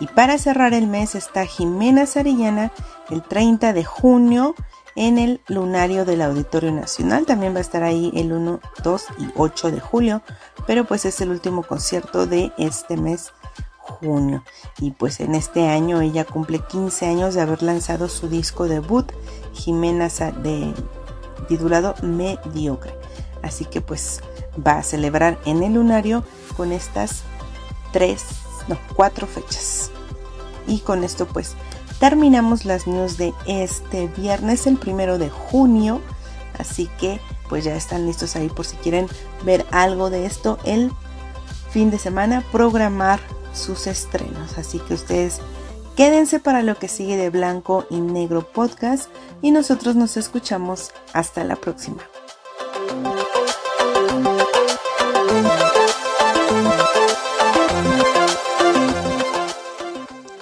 Y para cerrar el mes está Jimena Sarillana el 30 de junio en el Lunario del Auditorio Nacional. También va a estar ahí el 1, 2 y 8 de julio, pero pues es el último concierto de este mes junio. Y pues en este año ella cumple 15 años de haber lanzado su disco debut, Jimena de titulado Mediocre. Así que pues va a celebrar en el lunario con estas tres, no, cuatro fechas. Y con esto pues terminamos las news de este viernes, el primero de junio. Así que pues ya están listos ahí por si quieren ver algo de esto el fin de semana, programar sus estrenos. Así que ustedes quédense para lo que sigue de Blanco y Negro Podcast y nosotros nos escuchamos hasta la próxima.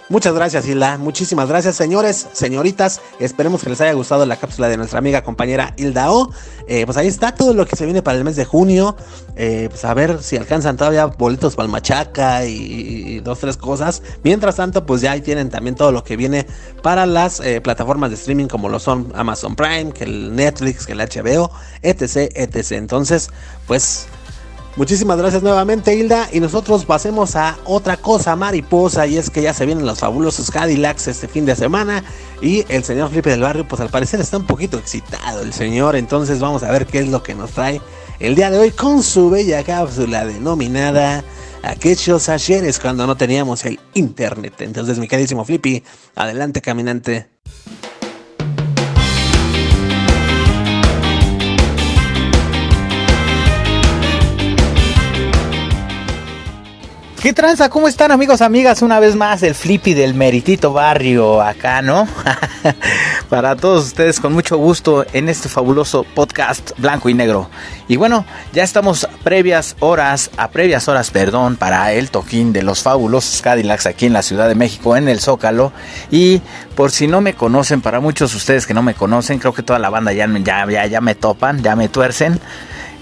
Muchas gracias, Hilda. Muchísimas gracias, señores, señoritas. Esperemos que les haya gustado la cápsula de nuestra amiga compañera Hilda O. Eh, pues ahí está todo lo que se viene para el mes de junio. Eh, pues a ver si alcanzan todavía boletos para el Machaca y, dos, tres cosas. Mientras tanto, pues ya ahí tienen también todo lo que viene para las eh, plataformas de streaming como lo son Amazon Prime, que el Netflix, que el HBO, etc, etc. Entonces, pues Muchísimas gracias nuevamente Hilda. Y nosotros pasemos a otra cosa mariposa. Y es que ya se vienen los fabulosos Cadillacs este fin de semana. Y el señor Felipe del Barrio pues al parecer está un poquito excitado el señor. Entonces vamos a ver qué es lo que nos trae el día de hoy con su bella cápsula denominada aquellos ayeres cuando no teníamos el internet entonces mi queridísimo Flippy adelante caminante ¿Qué tranza? ¿Cómo están amigos, amigas? Una vez más el flippy del meritito barrio acá, ¿no? para todos ustedes con mucho gusto en este fabuloso podcast blanco y negro. Y bueno, ya estamos previas horas, a previas horas, perdón, para el toquín de los fabulosos Cadillacs aquí en la Ciudad de México, en el Zócalo. Y por si no me conocen, para muchos de ustedes que no me conocen, creo que toda la banda ya, ya, ya, ya me topan, ya me tuercen.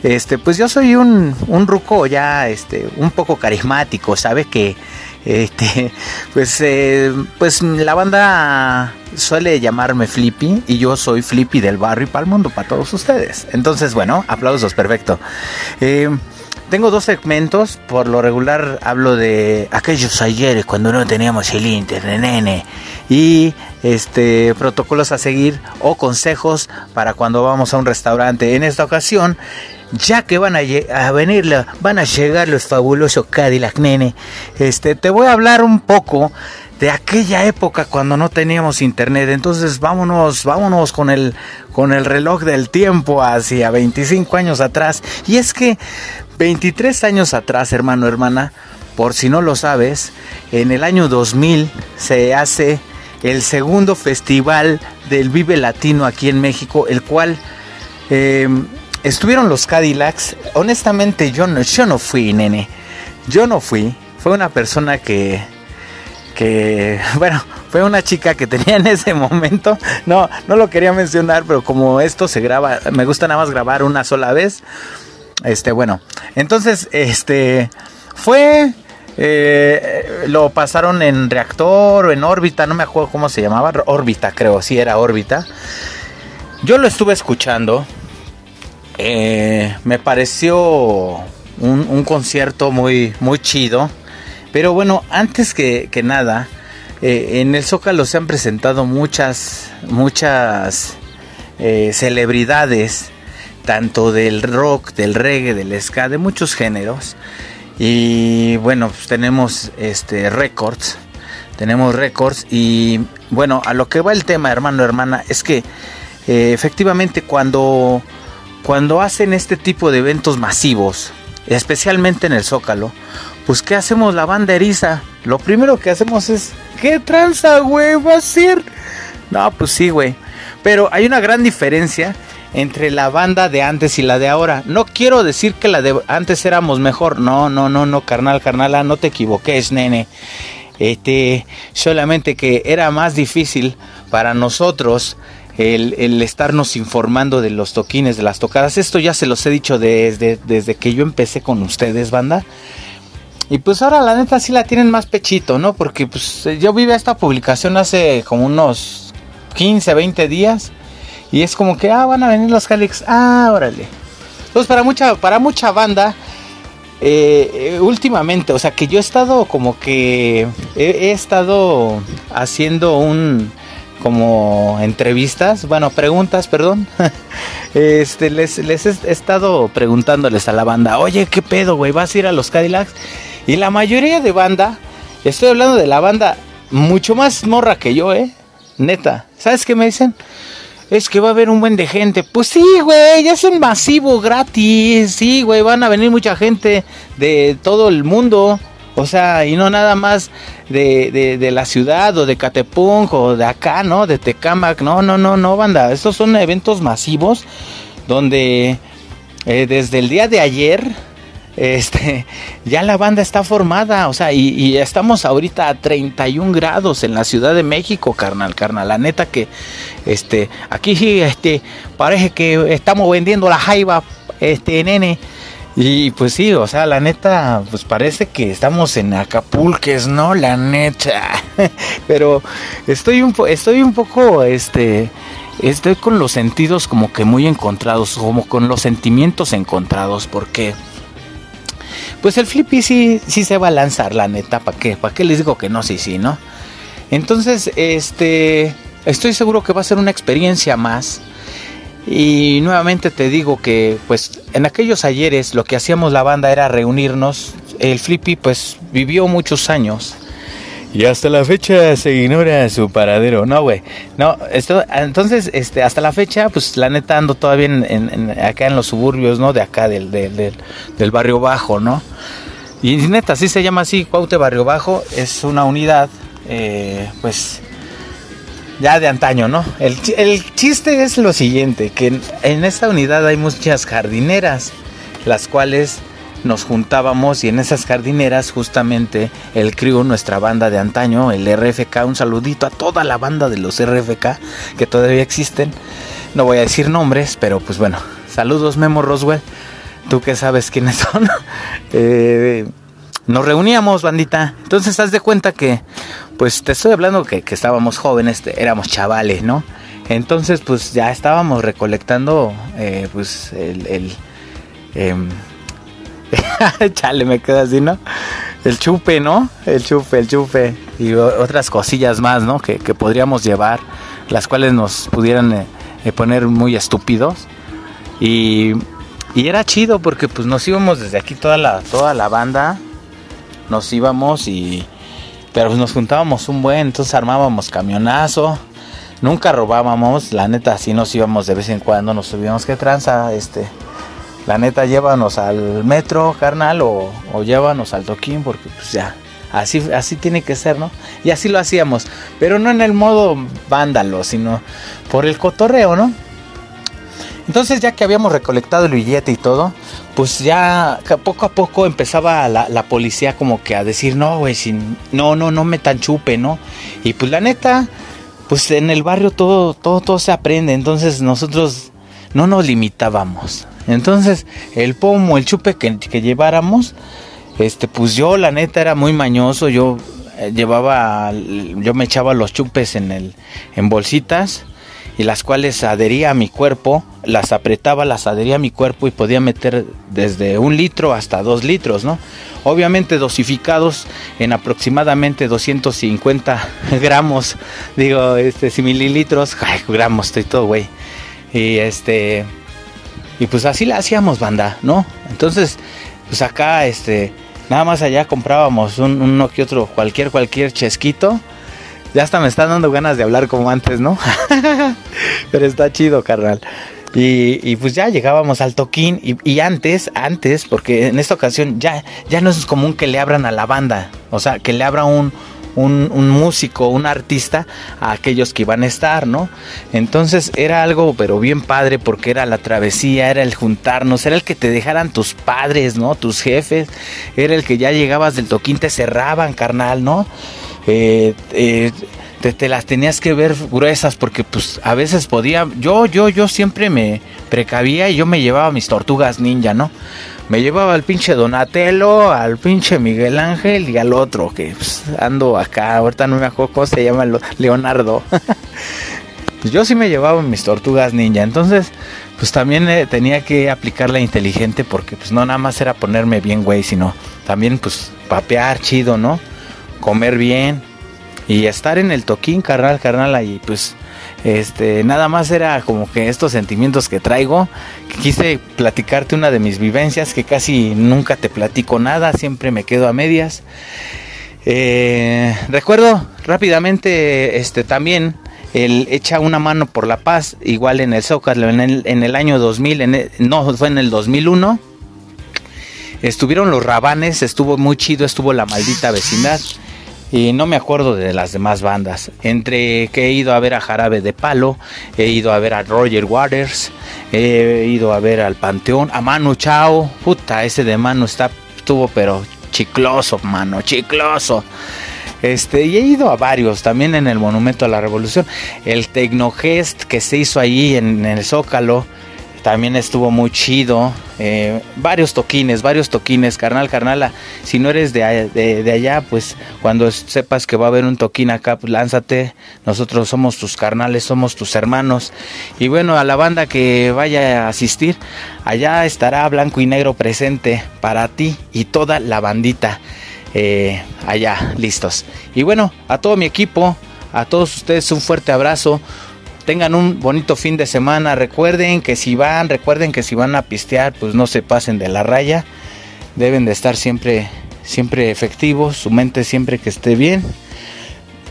Este, pues yo soy un, un ruco ya, este, un poco carismático, ¿sabe? Que este, pues, eh, pues la banda suele llamarme Flippy y yo soy Flippy del barrio y para el mundo, para todos ustedes. Entonces, bueno, aplausos, perfecto. Eh, tengo dos segmentos, por lo regular hablo de aquellos ayeres cuando no teníamos el internet, nene, y este protocolos a seguir o consejos para cuando vamos a un restaurante. En esta ocasión ya que van a, venir, van a llegar los fabulosos Cadillac, nene. Este, te voy a hablar un poco de aquella época cuando no teníamos internet. Entonces, vámonos, vámonos con el con el reloj del tiempo hacia 25 años atrás. Y es que 23 años atrás, hermano, hermana, por si no lo sabes, en el año 2000 se hace el segundo festival del Vive Latino aquí en México, el cual eh, estuvieron los Cadillacs. Honestamente, yo no, yo no fui, nene. Yo no fui. Fue una persona que, que, bueno, fue una chica que tenía en ese momento. No, no lo quería mencionar, pero como esto se graba, me gusta nada más grabar una sola vez. Este, bueno, entonces, este, fue, eh, lo pasaron en reactor o en órbita, no me acuerdo cómo se llamaba, órbita creo, sí era órbita. Yo lo estuve escuchando eh, me pareció un, concierto muy, muy chido. Pero bueno, antes que, que nada, eh, en el Zócalo se han presentado muchas, muchas eh, celebridades, tanto del rock, del reggae, del ska, de muchos géneros. Y bueno, pues tenemos este récords, tenemos récords y bueno, a lo que va el tema, hermano, hermana, es que efectivamente cuando cuando hacen este tipo de eventos masivos, especialmente en el Zócalo, pues ¿qué hacemos la banda eriza? Lo primero que hacemos es, ¿qué tranza, güey? ¿Va a ser? No, pues sí, güey. Pero hay una gran diferencia entre la banda de antes y la de ahora. No quiero decir que la de antes éramos mejor. No, no, no, no, carnal, carnala, no te equivoques, nene. Este, solamente que era más difícil para nosotros el, el, estarnos informando de los toquines, de las tocadas. Esto ya se los he dicho desde, desde que yo empecé con ustedes, banda. Y pues ahora la neta sí la tienen más pechito, ¿no? Porque pues yo vi esta publicación hace como unos 15, 20 días. Y es como que, ah, van a venir los Calix. Ah, órale. Pues para mucha, para mucha banda, eh, últimamente, o sea que yo he estado como que he estado haciendo un como entrevistas, bueno, preguntas, perdón. este, les, les he estado preguntándoles a la banda, oye, ¿qué pedo, güey? ¿Vas a ir a los Cadillacs? Y la mayoría de banda, estoy hablando de la banda mucho más morra que yo, ¿eh? Neta. ¿Sabes qué me dicen? Es que va a haber un buen de gente. Pues sí, güey, ya es un masivo gratis. Sí, güey, van a venir mucha gente de todo el mundo. O sea, y no nada más de, de, de, la ciudad o de Catepunk o de acá, ¿no? De Tecamac. No, no, no, no, banda. Estos son eventos masivos donde eh, desde el día de ayer este, ya la banda está formada, o sea, y, estamos ahorita a 31 grados en la Ciudad de México, carnal, carnal, la neta que, este, aquí sí, este, parece que estamos vendiendo la jaiba, este, nene, y pues sí, o sea, la neta, pues parece que estamos en Acapulques, ¿no? La neta. Pero estoy un, estoy un poco, este, estoy con los sentidos como que muy encontrados, como con los sentimientos encontrados, porque... Pues el Flippy sí, sí se va a lanzar, la neta, ¿para qué? ¿Para qué les digo que no? Sí, sí, ¿no? Entonces, este, estoy seguro que va a ser una experiencia más y nuevamente te digo que pues en aquellos ayeres lo que hacíamos la banda era reunirnos. El Flippy pues vivió muchos años. Y hasta la fecha se ignora su paradero. No, güey. No, entonces, este, hasta la fecha, pues la neta ando todavía en, acá en los suburbios, ¿no? De acá, del, del, del, barrio bajo, ¿no? Y neta, así se llama así, Cuaute Barrio Bajo. Es una unidad, eh, pues, ya de antaño, ¿no? El, el chiste es lo siguiente, que en esta unidad hay muchas jardineras, las cuales nos juntábamos y en esas jardineras justamente el crew, nuestra banda de antaño, el RFK, un saludito a toda la banda de los RFK que todavía existen. No voy a decir nombres, pero pues bueno, saludos Memo Roswell, tú que sabes quiénes son. eh, nos reuníamos, bandita. Entonces, haz de cuenta que, pues te estoy hablando que, que estábamos jóvenes, éramos chavales, ¿no? Entonces, pues ya estábamos recolectando, eh, pues, el. em, chale, me queda así, ¿no? El chupe, ¿no? El chupe, el chupe. Y otras cosillas más, ¿no? Que, que podríamos llevar, las cuales nos pudieran eh, eh, poner muy estúpidos. Y, y era chido porque pues nos íbamos desde aquí toda la, toda la banda nos íbamos y pero pues nos juntábamos un buen, entonces armábamos camionazo, nunca robábamos, la neta así nos íbamos de vez en cuando, nos subíamos que tranza, este, la neta llévanos al metro, carnal, o, o llévanos al toquín, porque pues ya, así, así tiene que ser, ¿no? Y así lo hacíamos, pero no en el modo vándalo, sino por el cotorreo, ¿no? Entonces ya que habíamos recolectado el billete y todo, pues ya poco a poco empezaba la, la policía como que a decir, no, güey, no, no, no me tan chupe, ¿no? Y pues la neta, pues en el barrio todo, todo, todo se aprende, entonces nosotros no nos limitábamos. Entonces el pomo, el chupe que, que lleváramos, este, pues yo la neta era muy mañoso, yo eh, llevaba, yo me echaba los chupes en el, en bolsitas y las cuales adhería a mi cuerpo, las apretaba, las adhería a mi cuerpo y podía meter desde un litro hasta dos litros, ¿no? Obviamente dosificados en aproximadamente 250 gramos, digo, este, mililitros, gramos, estoy todo, güey. Y este, y pues así la hacíamos, banda, ¿no? Entonces, pues acá, este, nada más allá comprábamos un, uno que otro, cualquier, cualquier chesquito ya hasta me están dando ganas de hablar como antes, ¿no? Pero está chido, carnal. Y, y, pues ya llegábamos al toquín y, y, antes, antes, porque en esta ocasión ya, ya no es común que le abran a la banda, o sea, que le abra un, un, un, músico, un artista a aquellos que iban a estar, ¿no? Entonces era algo, pero bien padre, porque era la travesía, era el juntarnos, era el que te dejaran tus padres, ¿no? Tus jefes, era el que ya llegabas del toquín, te cerraban, carnal, ¿no? Eh, eh, te, las tenías que ver gruesas porque pues a veces podía yo yo yo siempre me precavía y yo me llevaba mis tortugas ninja no me llevaba al pinche Donatello al pinche Miguel Ángel y al otro que pues, ando acá ahorita no me acuerdo se llama Leonardo. Pues yo sí me llevaba mis tortugas ninja entonces pues también eh, tenía que aplicar la inteligente porque pues no nada más era ponerme bien güey sino también pues papear chido no comer bien y estar en el toquín, carnal, carnal, ahí pues este nada más era como que estos sentimientos que traigo, quise platicarte una de mis vivencias, que casi nunca te platico nada, siempre me quedo a medias. Eh, recuerdo rápidamente este también el echa una mano por la paz, igual en el Zócalo en el, en el año 2000, en el, no, fue en el 2001. Estuvieron los rabanes, estuvo muy chido, estuvo la maldita vecindad y no me acuerdo de las demás bandas. Entre que he ido a ver a Jarabe de Palo, he ido a ver a Roger Waters, he ido a ver al Panteón, a Manu Chao, puta, ese de Manu está, estuvo pero chicloso, mano, chicloso. Este, y he ido a varios, también en el Monumento a la Revolución. El Tecnogest que se hizo en, en el Zócalo, también estuvo muy chido. Eh, varios toquines, varios toquines, carnal, carnala. Si no eres de, de, allá, pues cuando sepas que va a haber un toquín acá, pues lánzate. Nosotros somos tus carnales, somos tus hermanos. Y bueno, a la banda que vaya a asistir, allá estará Blanco y Negro presente para ti y toda la bandita. Eh, allá, listos. Y bueno, a todo mi equipo, a todos ustedes un fuerte abrazo tengan un bonito fin de semana. Recuerden que si van, recuerden que si van a pistear, pues no se pasen de la raya. Deben de estar siempre, siempre efectivos, su mente siempre que esté bien.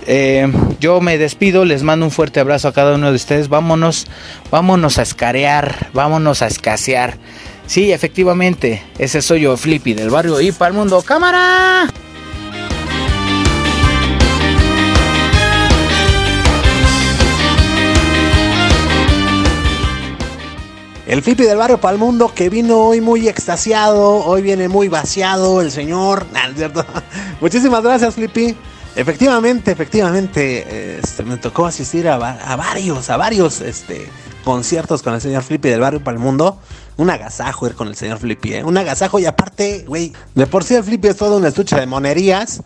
Eh, yo me despido, les mando un fuerte abrazo a cada uno de ustedes. Vámonos, vámonos a escarear, vámonos a escasear. Sí, efectivamente, ese soy yo, Flippy del barrio y para el mundo. ¡Cámara! El Flippy del barrio para el mundo que vino hoy muy extasiado, hoy viene muy vaciado el señor. cierto? Muchísimas gracias, Flippy. Efectivamente, efectivamente, este, me tocó asistir a, varios, a varios este, conciertos con el señor Flippy del barrio para el mundo. Un agasajo ir con el señor Flippy, ¿eh? Un agasajo y aparte, güey, de por sí el Flippy es todo un estuche de monerías.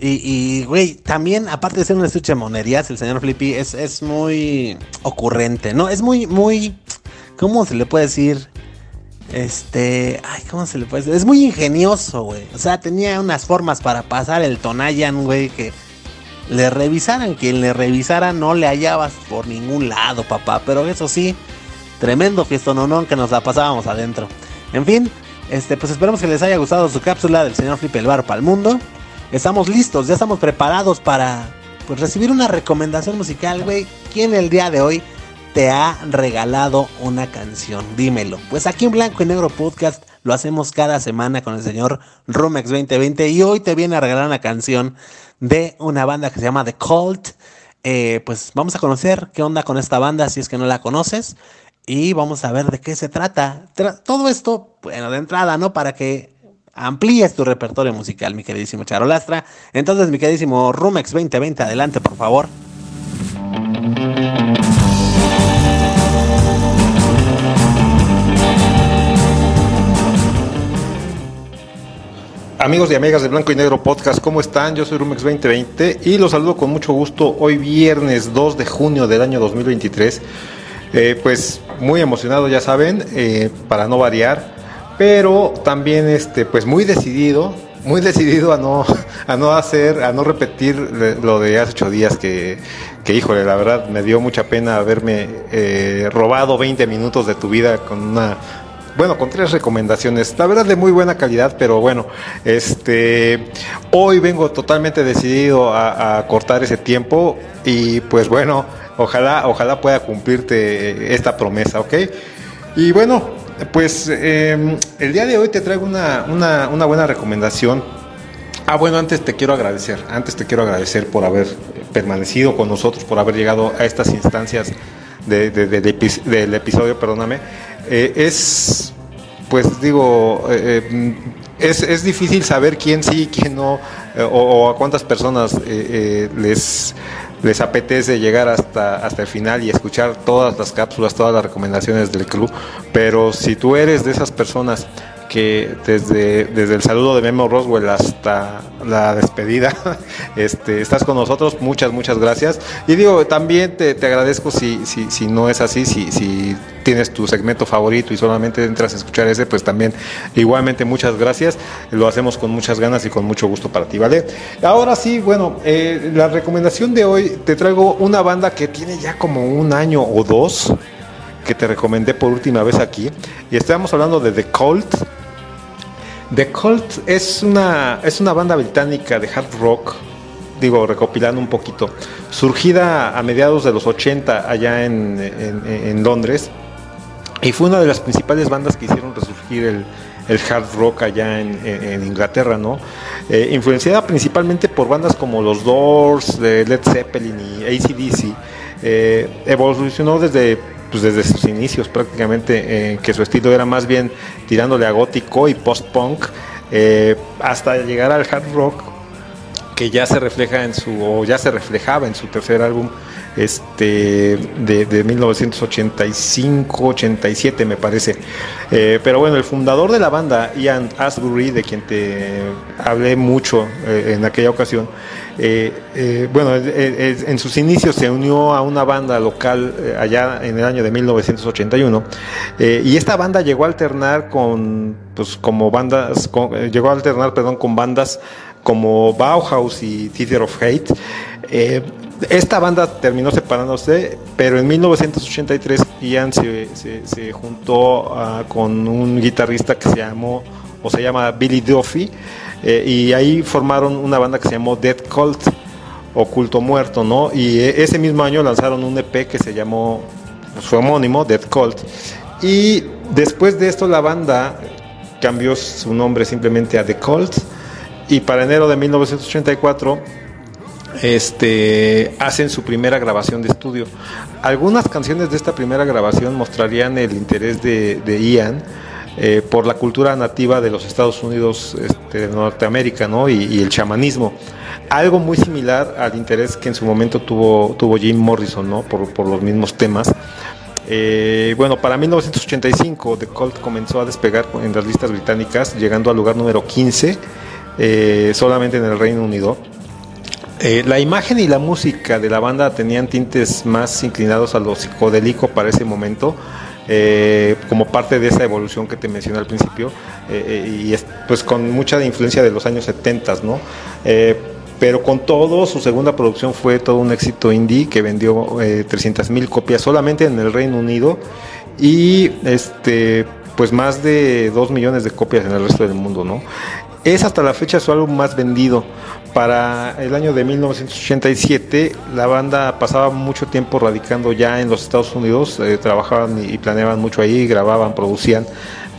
Y, güey, también, aparte de ser un estuche de monerías, el señor Flippy es muy ocurrente, ¿no? Es muy, muy, ¿cómo se le puede decir? Este, ay, ¿cómo se le puede decir? Es muy ingenioso, güey. O sea, tenía unas formas para pasar el Tonayan, güey, que le revisaran. Quien le revisara no le hallabas por ningún lado, papá. Pero eso sí, tremendo fiestononón que nos la pasábamos adentro. En fin, este, pues esperemos que les haya gustado su cápsula del señor Flippy el Bar para el mundo. Estamos listos, ya estamos preparados para pues, recibir una recomendación musical, güey. ¿Quién el día de hoy te ha regalado una canción? Dímelo. Pues aquí en Blanco y Negro Podcast lo hacemos cada semana con el señor Rumex 2020 y hoy te viene a regalar una canción de una banda que se llama The Cult. Eh, pues vamos a conocer qué onda con esta banda si es que no la conoces y vamos a ver de qué se trata. todo esto, bueno, de entrada, ¿no? Para que amplíes tu repertorio musical, mi queridísimo Charolastra. Entonces, mi queridísimo Rumex 2020, adelante, por favor. Amigos y amigas de Blanco y Negro Podcast, ¿cómo están? Yo soy Rumex 2020 y los saludo con mucho gusto hoy viernes 2 de junio del año 2023. Eh, pues muy emocionado, ya saben, eh, para no variar, pero también este, pues muy decidido, muy decidido a no, a no hacer, a no repetir lo de hace ocho días que, que híjole, la verdad me dio mucha pena haberme eh, robado 20 minutos de tu vida con una bueno, con tres recomendaciones, la verdad de muy buena calidad, pero bueno, este, hoy vengo totalmente decidido a, cortar ese tiempo y pues bueno, ojalá, ojalá pueda cumplirte esta promesa, ¿ok? Y bueno, pues em, el día de hoy te traigo una, una, buena recomendación. Ah, bueno, antes te quiero agradecer, antes te quiero agradecer por haber permanecido con nosotros, por haber llegado a estas instancias del episodio, perdóname. Eh, es, pues digo, eh, eh, es, es, difícil saber quién sí, quién no, o, a cuántas personas les, les apetece llegar hasta, hasta el final y escuchar todas las cápsulas, todas las recomendaciones del club. Pero si tú eres de esas personas que desde, desde el saludo de Memo Roswell hasta la despedida, este, estás con nosotros, muchas, muchas gracias. Y digo, también te, agradezco si, si, si no es así, si, si tienes tu segmento favorito y solamente entras a escuchar ese, pues también igualmente muchas gracias. Lo hacemos con muchas ganas y con mucho gusto para ti, ¿vale? Ahora sí, bueno, eh, la recomendación de hoy te traigo una banda que tiene ya como un año o dos que te recomendé por última vez aquí. Y estamos hablando de The Cult. The Cult es una, es una banda británica de hard rock, digo, recopilando un poquito, surgida a mediados de los 80 allá en, Londres. Y fue una de las principales bandas que hicieron resurgir el, hard rock allá en, Inglaterra, ¿no? Eh, influenciada principalmente por bandas como los Doors, Led Zeppelin y ACDC, eh, evolucionó desde pues desde sus inicios prácticamente, eh, que su estilo era más bien tirándole a gótico y post-punk, eh, hasta llegar al hard rock, que ya se refleja en su, o ya se reflejaba en su tercer álbum, este, de, de 1985-87 me parece. Eh, pero bueno, el fundador de la banda, Ian Asbury, de quien te hablé mucho en aquella ocasión, eh, eh, bueno, en sus inicios se unió a una banda local eh, allá en el año de 1981 y esta banda llegó a alternar con, pues, como bandas, llegó a alternar, perdón, con bandas como Bauhaus y Theater of Hate. esta banda terminó separándose, pero en 1983 Ian se, se, juntó ah, con un guitarrista que se llamó o se llama Billy Duffy eh, y ahí formaron una banda que se llamó Dead Cult o Culto Muerto, ¿no? Y eh, ese mismo año lanzaron un EP que se llamó, su homónimo, Dead Cult. Y después de esto la banda cambió su nombre simplemente a The Cult y para enero de 1984 este, hacen su primera grabación de estudio. Algunas canciones de esta primera grabación mostrarían el interés de, Ian eh, por la cultura nativa de los Estados Unidos este, de Norteamérica ¿no? y, el chamanismo. Algo muy similar al interés que en su momento tuvo, tuvo Jim Morrison ¿no? por, por los mismos temas. Eh, bueno, para 1985 The Cult comenzó a despegar en las listas británicas, llegando al lugar número 15, eh, solamente en el Reino Unido. Eh, la imagen y la música de la banda tenían tintes más inclinados a lo psicodélico para ese momento, eh, como parte de esa evolución que te mencioné al principio, eh, y pues con mucha influencia de los años 70, ¿no? pero con todo, su segunda producción fue todo un éxito indie que vendió 300 mil copias solamente en el Reino Unido y este pues más de 2 millones de copias en el resto del mundo, ¿no? Es hasta la fecha su álbum más vendido. Para el año de 1987, la banda pasaba mucho tiempo radicando ya en los Estados Unidos, eh, trabajaban y planeaban mucho ahí, grababan, producían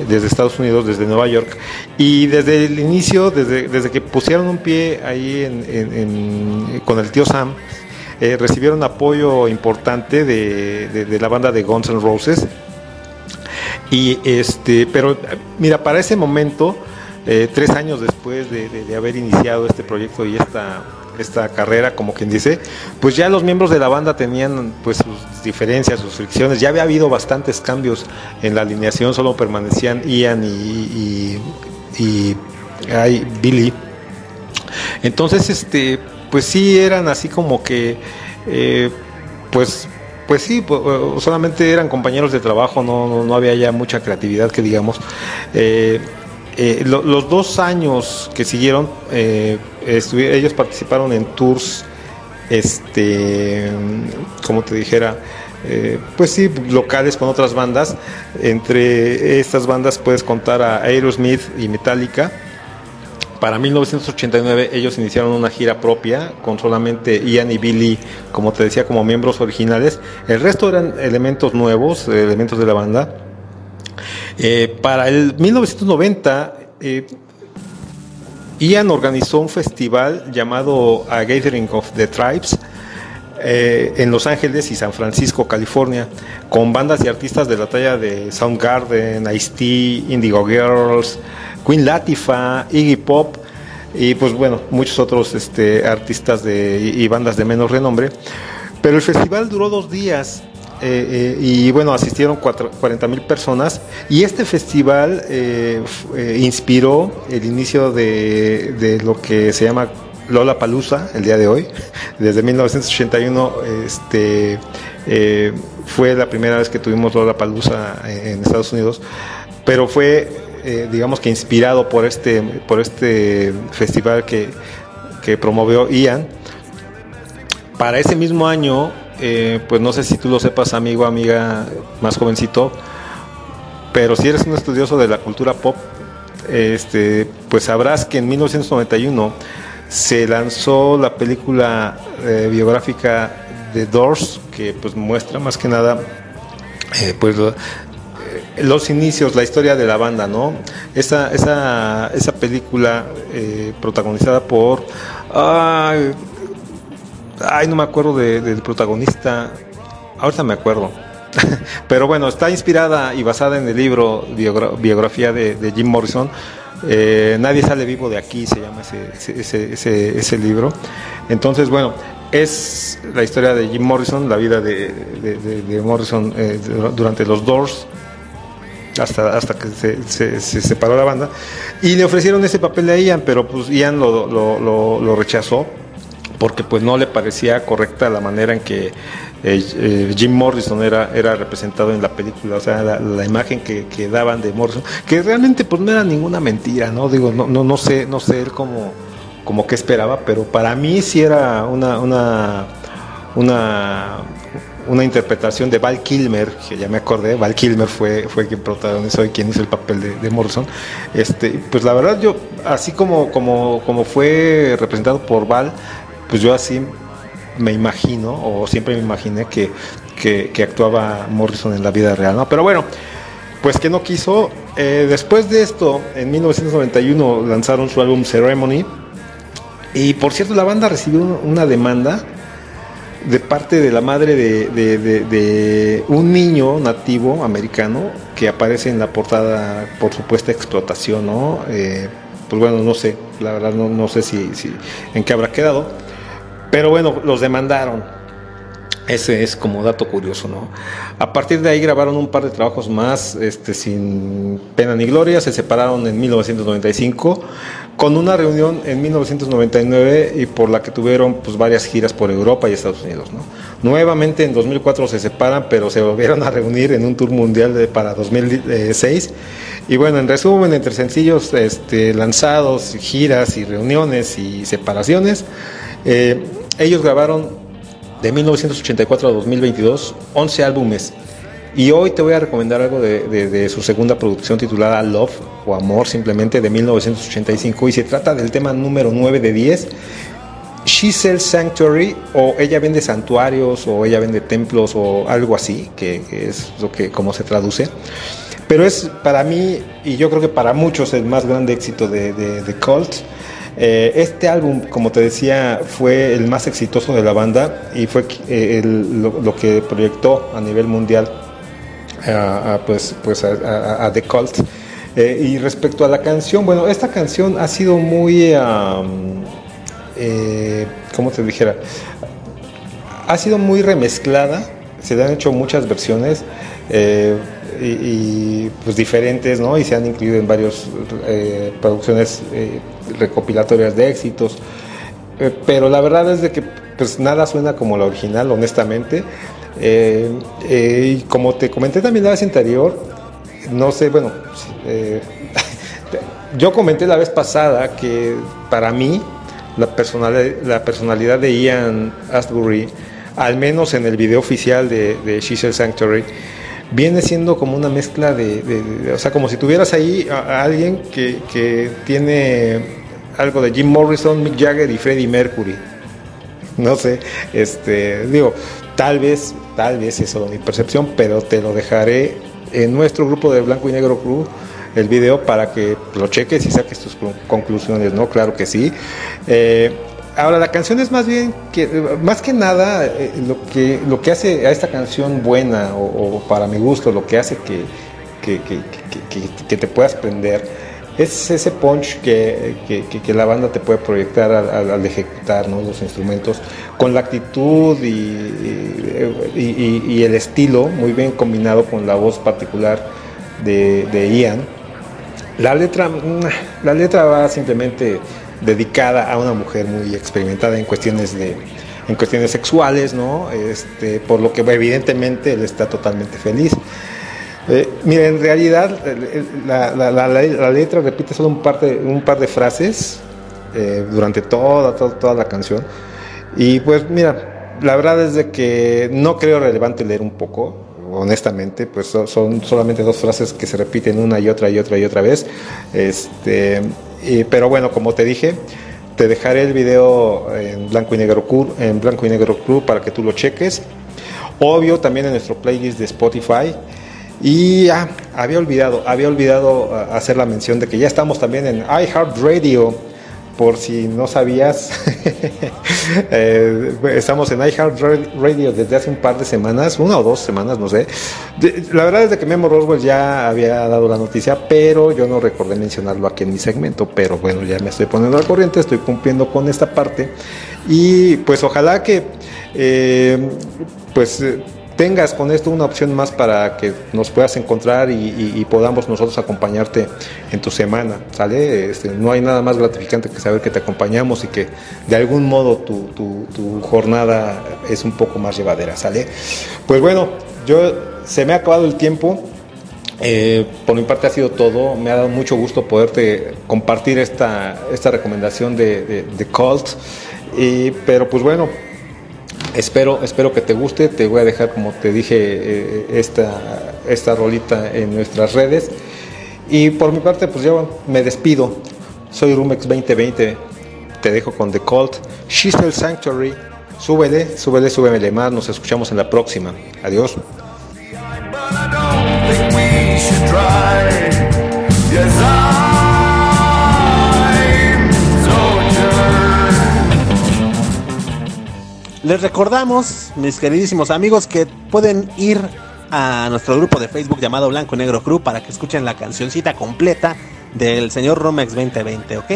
desde Estados Unidos, desde Nueva York. Y desde el inicio, desde, desde que pusieron un pie ahí con el tío Sam, eh, recibieron apoyo importante de, de, la banda de Guns N' Roses. Y este, pero mira, para ese momento eh, tres años después de, haber iniciado este proyecto y esta, esta carrera, como quien dice, pues ya los miembros de la banda tenían pues sus diferencias, sus fricciones, ya había habido bastantes cambios en la alineación, solo permanecían Ian y, y, Billy. Entonces, este, pues sí eran así como que, eh, pues pues sí, solamente eran compañeros de trabajo, no, no, había ya mucha creatividad que digamos. Eh, eh, los dos años que siguieron, eh, ellos participaron en tours, este, como te dijera, eh, pues sí, locales con otras bandas. Entre estas bandas puedes contar a Aerosmith y Metallica. Para 1989 ellos iniciaron una gira propia con solamente Ian y Billy, como te decía, como miembros originales. El resto eran elementos nuevos, elementos de la banda. Eh, para el 1990, eh, Ian organizó un festival llamado A Gathering of the Tribes eh, en Los Ángeles y San Francisco, California, con bandas y artistas de la talla de Soundgarden, Ice-T, Indigo Girls, Queen Latifah, Iggy Pop y pues bueno, muchos otros este, artistas de, y bandas de menos renombre. Pero el festival duró dos días eh, eh, y bueno, asistieron 40 mil personas y este festival eh, inspiró el inicio de, lo que se llama Lola Palusa el día de hoy. Desde 1981 este, fue la primera vez que tuvimos Lola Palusa en Estados Unidos, pero fue, digamos que inspirado por este, por este festival que, que promovió Ian. Para ese mismo año eh, pues no sé si tú lo sepas, amigo, amiga, más jovencito, pero si eres un estudioso de la cultura pop, este, pues sabrás que en 1991 se lanzó la película eh, biográfica de Doors, que pues muestra más que nada eh, pues los inicios, la historia de la banda, ¿no? Esa, esa, esa película protagonizada por no me acuerdo del protagonista. Ahorita me acuerdo. Pero bueno, está inspirada y basada en el libro biografía de, Jim Morrison. Eh, Nadie sale vivo de aquí, se llama ese, ese, libro. Entonces, bueno, es la historia de Jim Morrison, la vida de, Morrison eh, durante los Doors, hasta, hasta que se, separó la banda. Y le ofrecieron ese papel a Ian, pero pues Ian lo, lo rechazó porque pues no le parecía correcta la manera en que eh, eh, Jim Morrison era, era representado en la película, o sea, la, imagen que, daban de Morrison, que realmente pues no era ninguna mentira, ¿no? Digo, no, no, no sé, no sé él como, como que esperaba, pero para mí sí era una, una, una, una interpretación de Val Kilmer, que ya me acordé, Val Kilmer fue, fue quien protagonizó y quien hizo el papel de, de, Morrison. Este, pues la verdad yo, así como, como, como fue representado por Val, pues yo así me imagino, o siempre me imaginé que, actuaba Morrison en la vida real, ¿no? Pero bueno, pues que no quiso. Eh, después de esto, en 1991 lanzaron su álbum Ceremony. Y por cierto, la banda recibió una demanda de parte de la madre de, un niño nativo americano que aparece en la portada por supuesta explotación, ¿no? Eh, pues bueno, no sé, la verdad no, no sé si, si, en qué habrá quedado, pero bueno, los demandaron ese es como dato curioso, ¿no? A partir de ahí grabaron un par de trabajos más, este, sin pena ni gloria, se separaron en 1995, con una reunión en 1999 y por la que tuvieron pues, varias giras por Europa y Estados Unidos, ¿no? Nuevamente en 2004 se separan, pero se volvieron a reunir en un tour mundial de, para 2006. Y bueno, en resumen, entre sencillos este, lanzados, giras y reuniones y separaciones, eh, ellos grabaron de 1984 a 2022, 11 álbumes. Y hoy te voy a recomendar algo de, su segunda producción titulada Love o Amor simplemente de 1985 y se trata del tema número 9 de 10. She Sells Sanctuary o ella vende santuarios o ella vende templos o algo así, que, es lo que como se traduce. Pero es para mí y yo creo que para muchos el más grande éxito de, de Cult eh, este álbum, como te decía, fue el más exitoso de la banda y fue eh, lo, que proyectó a nivel mundial a, pues, pues a, The Cult. Eh, y respecto a la canción, bueno, esta canción ha sido muy, ¿cómo te dijera? Ha sido muy remezclada, se le han hecho muchas versiones y, pues diferentes, ¿no? Y se han incluido en varias producciones recopilatorias de éxitos. Eh, pero la verdad es de que pues nada suena como la original, honestamente. y como te comenté también la vez anterior, no sé, bueno, yo comenté la vez pasada que para mí la personalidad, la personalidad de Ian Astbury, al menos en el video oficial de, de Sanctuary, viene siendo como una mezcla de, o sea, como si tuvieras ahí a, alguien que, tiene algo de Jim Morrison, Mick Jagger y Freddie Mercury. No sé, este, digo, tal vez, tal vez es mi percepción, pero te lo dejaré en nuestro grupo de Blanco y Negro Club el video para que lo cheques y saques tus conclusiones, ¿no? Claro que sí. Eh, Ahora, la canción es más bien que, más que nada, eh, lo, que, lo que hace a esta canción buena, o, para mi gusto, lo que hace que, que, te puedas prender, es ese punch que, la banda te puede proyectar al, ejecutar los instrumentos, con la actitud y, el estilo, muy bien combinado con la voz particular de, de Ian. La letra, mm, la letra va simplemente dedicada a una mujer muy experimentada en cuestiones de en cuestiones sexuales, ¿no? Este, por lo que evidentemente él está totalmente feliz. Eh, mira, en realidad la, letra repite solo un par de, un par de frases eh, durante toda, toda, la canción. Y pues mira, la verdad es de que no creo relevante leer un poco, honestamente, pues son solamente dos frases que se repiten una y otra y otra y otra vez. Este, pero bueno, como te dije, te dejaré el video en blanco y negro en blanco y negro club para que tú lo cheques. Obvio también en nuestro playlist de Spotify. Y ah, había olvidado, había olvidado ah, hacer la mención de que ya estamos también en iHeartRadio por si no sabías, eh, estamos en iHeartRadio desde hace un par de semanas, una o dos semanas, no sé. La verdad es que Memo Roswell ya había dado la noticia, pero yo no recordé mencionarlo aquí en mi segmento. Pero bueno, ya me estoy poniendo al corriente, estoy cumpliendo con esta parte. Y pues ojalá que, eh, pues tengas con esto una opción más para que nos puedas encontrar y, podamos nosotros acompañarte en tu semana, ¿sale? Este, no hay nada más gratificante que saber que te acompañamos y que de algún modo tu, jornada es un poco más llevadera, ¿sale? Pues bueno, yo se me ha acabado el tiempo. Eh, por mi parte ha sido todo. Me ha dado mucho gusto poderte compartir esta, esta recomendación de, de, Cult. pero pues bueno, Espero, espero que te guste. Te voy a dejar, como te dije, eh, esta, esta rolita en nuestras redes. Y por mi parte, pues yo me despido. Soy Rumex 2020. Te dejo con The Cult. She's Sanctuary. Súbele, súbele, súbele más. Nos escuchamos en la próxima. Adiós. Les recordamos, mis queridísimos amigos, que pueden ir a nuestro grupo de Facebook llamado Blanco Negro Crew para que escuchen la cancioncita completa del señor Rumex 2020, ¿ok?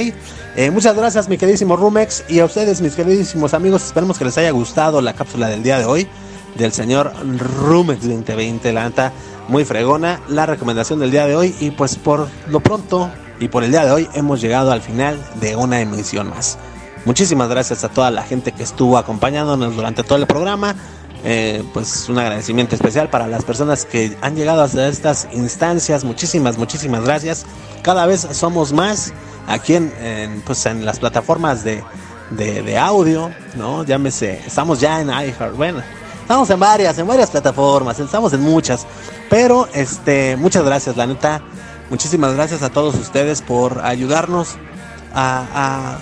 Eh, muchas gracias, mi queridísimo Rumex, y a ustedes, mis queridísimos amigos, esperemos que les haya gustado la cápsula del día de hoy del señor Rumex 2020, la neta, muy fregona, la recomendación del día de hoy, y pues por lo pronto y por el día de hoy hemos llegado al final de una emisión más. Muchísimas gracias a toda la gente que estuvo acompañándonos durante todo el programa. Eh, pues un agradecimiento especial para las personas que han llegado hasta estas instancias. Muchísimas, muchísimas gracias. Cada vez somos más aquí en, pues en las plataformas de, de, audio, ¿no? Llámese, estamos ya en iHeart, bueno, estamos en varias, en varias plataformas, estamos en muchas. Pero este, muchas gracias, la neta. Muchísimas gracias a todos ustedes por ayudarnos a,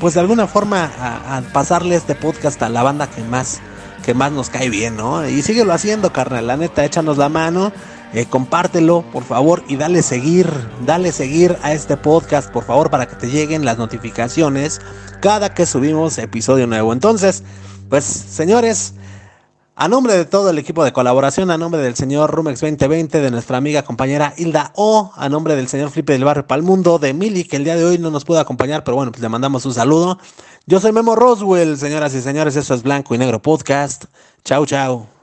pues de alguna forma a, pasarle este podcast a la banda que más que más nos cae bien, ¿no? Y síguelo haciendo, carnal, la neta, échanos la mano, eh, compártelo, por favor, y dale seguir, dale seguir a este podcast, por favor, para que te lleguen las notificaciones cada que subimos episodio nuevo. Entonces, pues, señores, a nombre de todo el equipo de colaboración, a nombre del señor Rumex 2020, de nuestra amiga compañera Hilda O, a nombre del señor Flipe del Barrio Palmundo, de Mili, que el día de hoy no nos pudo acompañar, pero bueno, pues le mandamos un saludo. Yo soy Memo Roswell, señoras y señores, eso es Blanco y Negro Podcast. Chau, chau.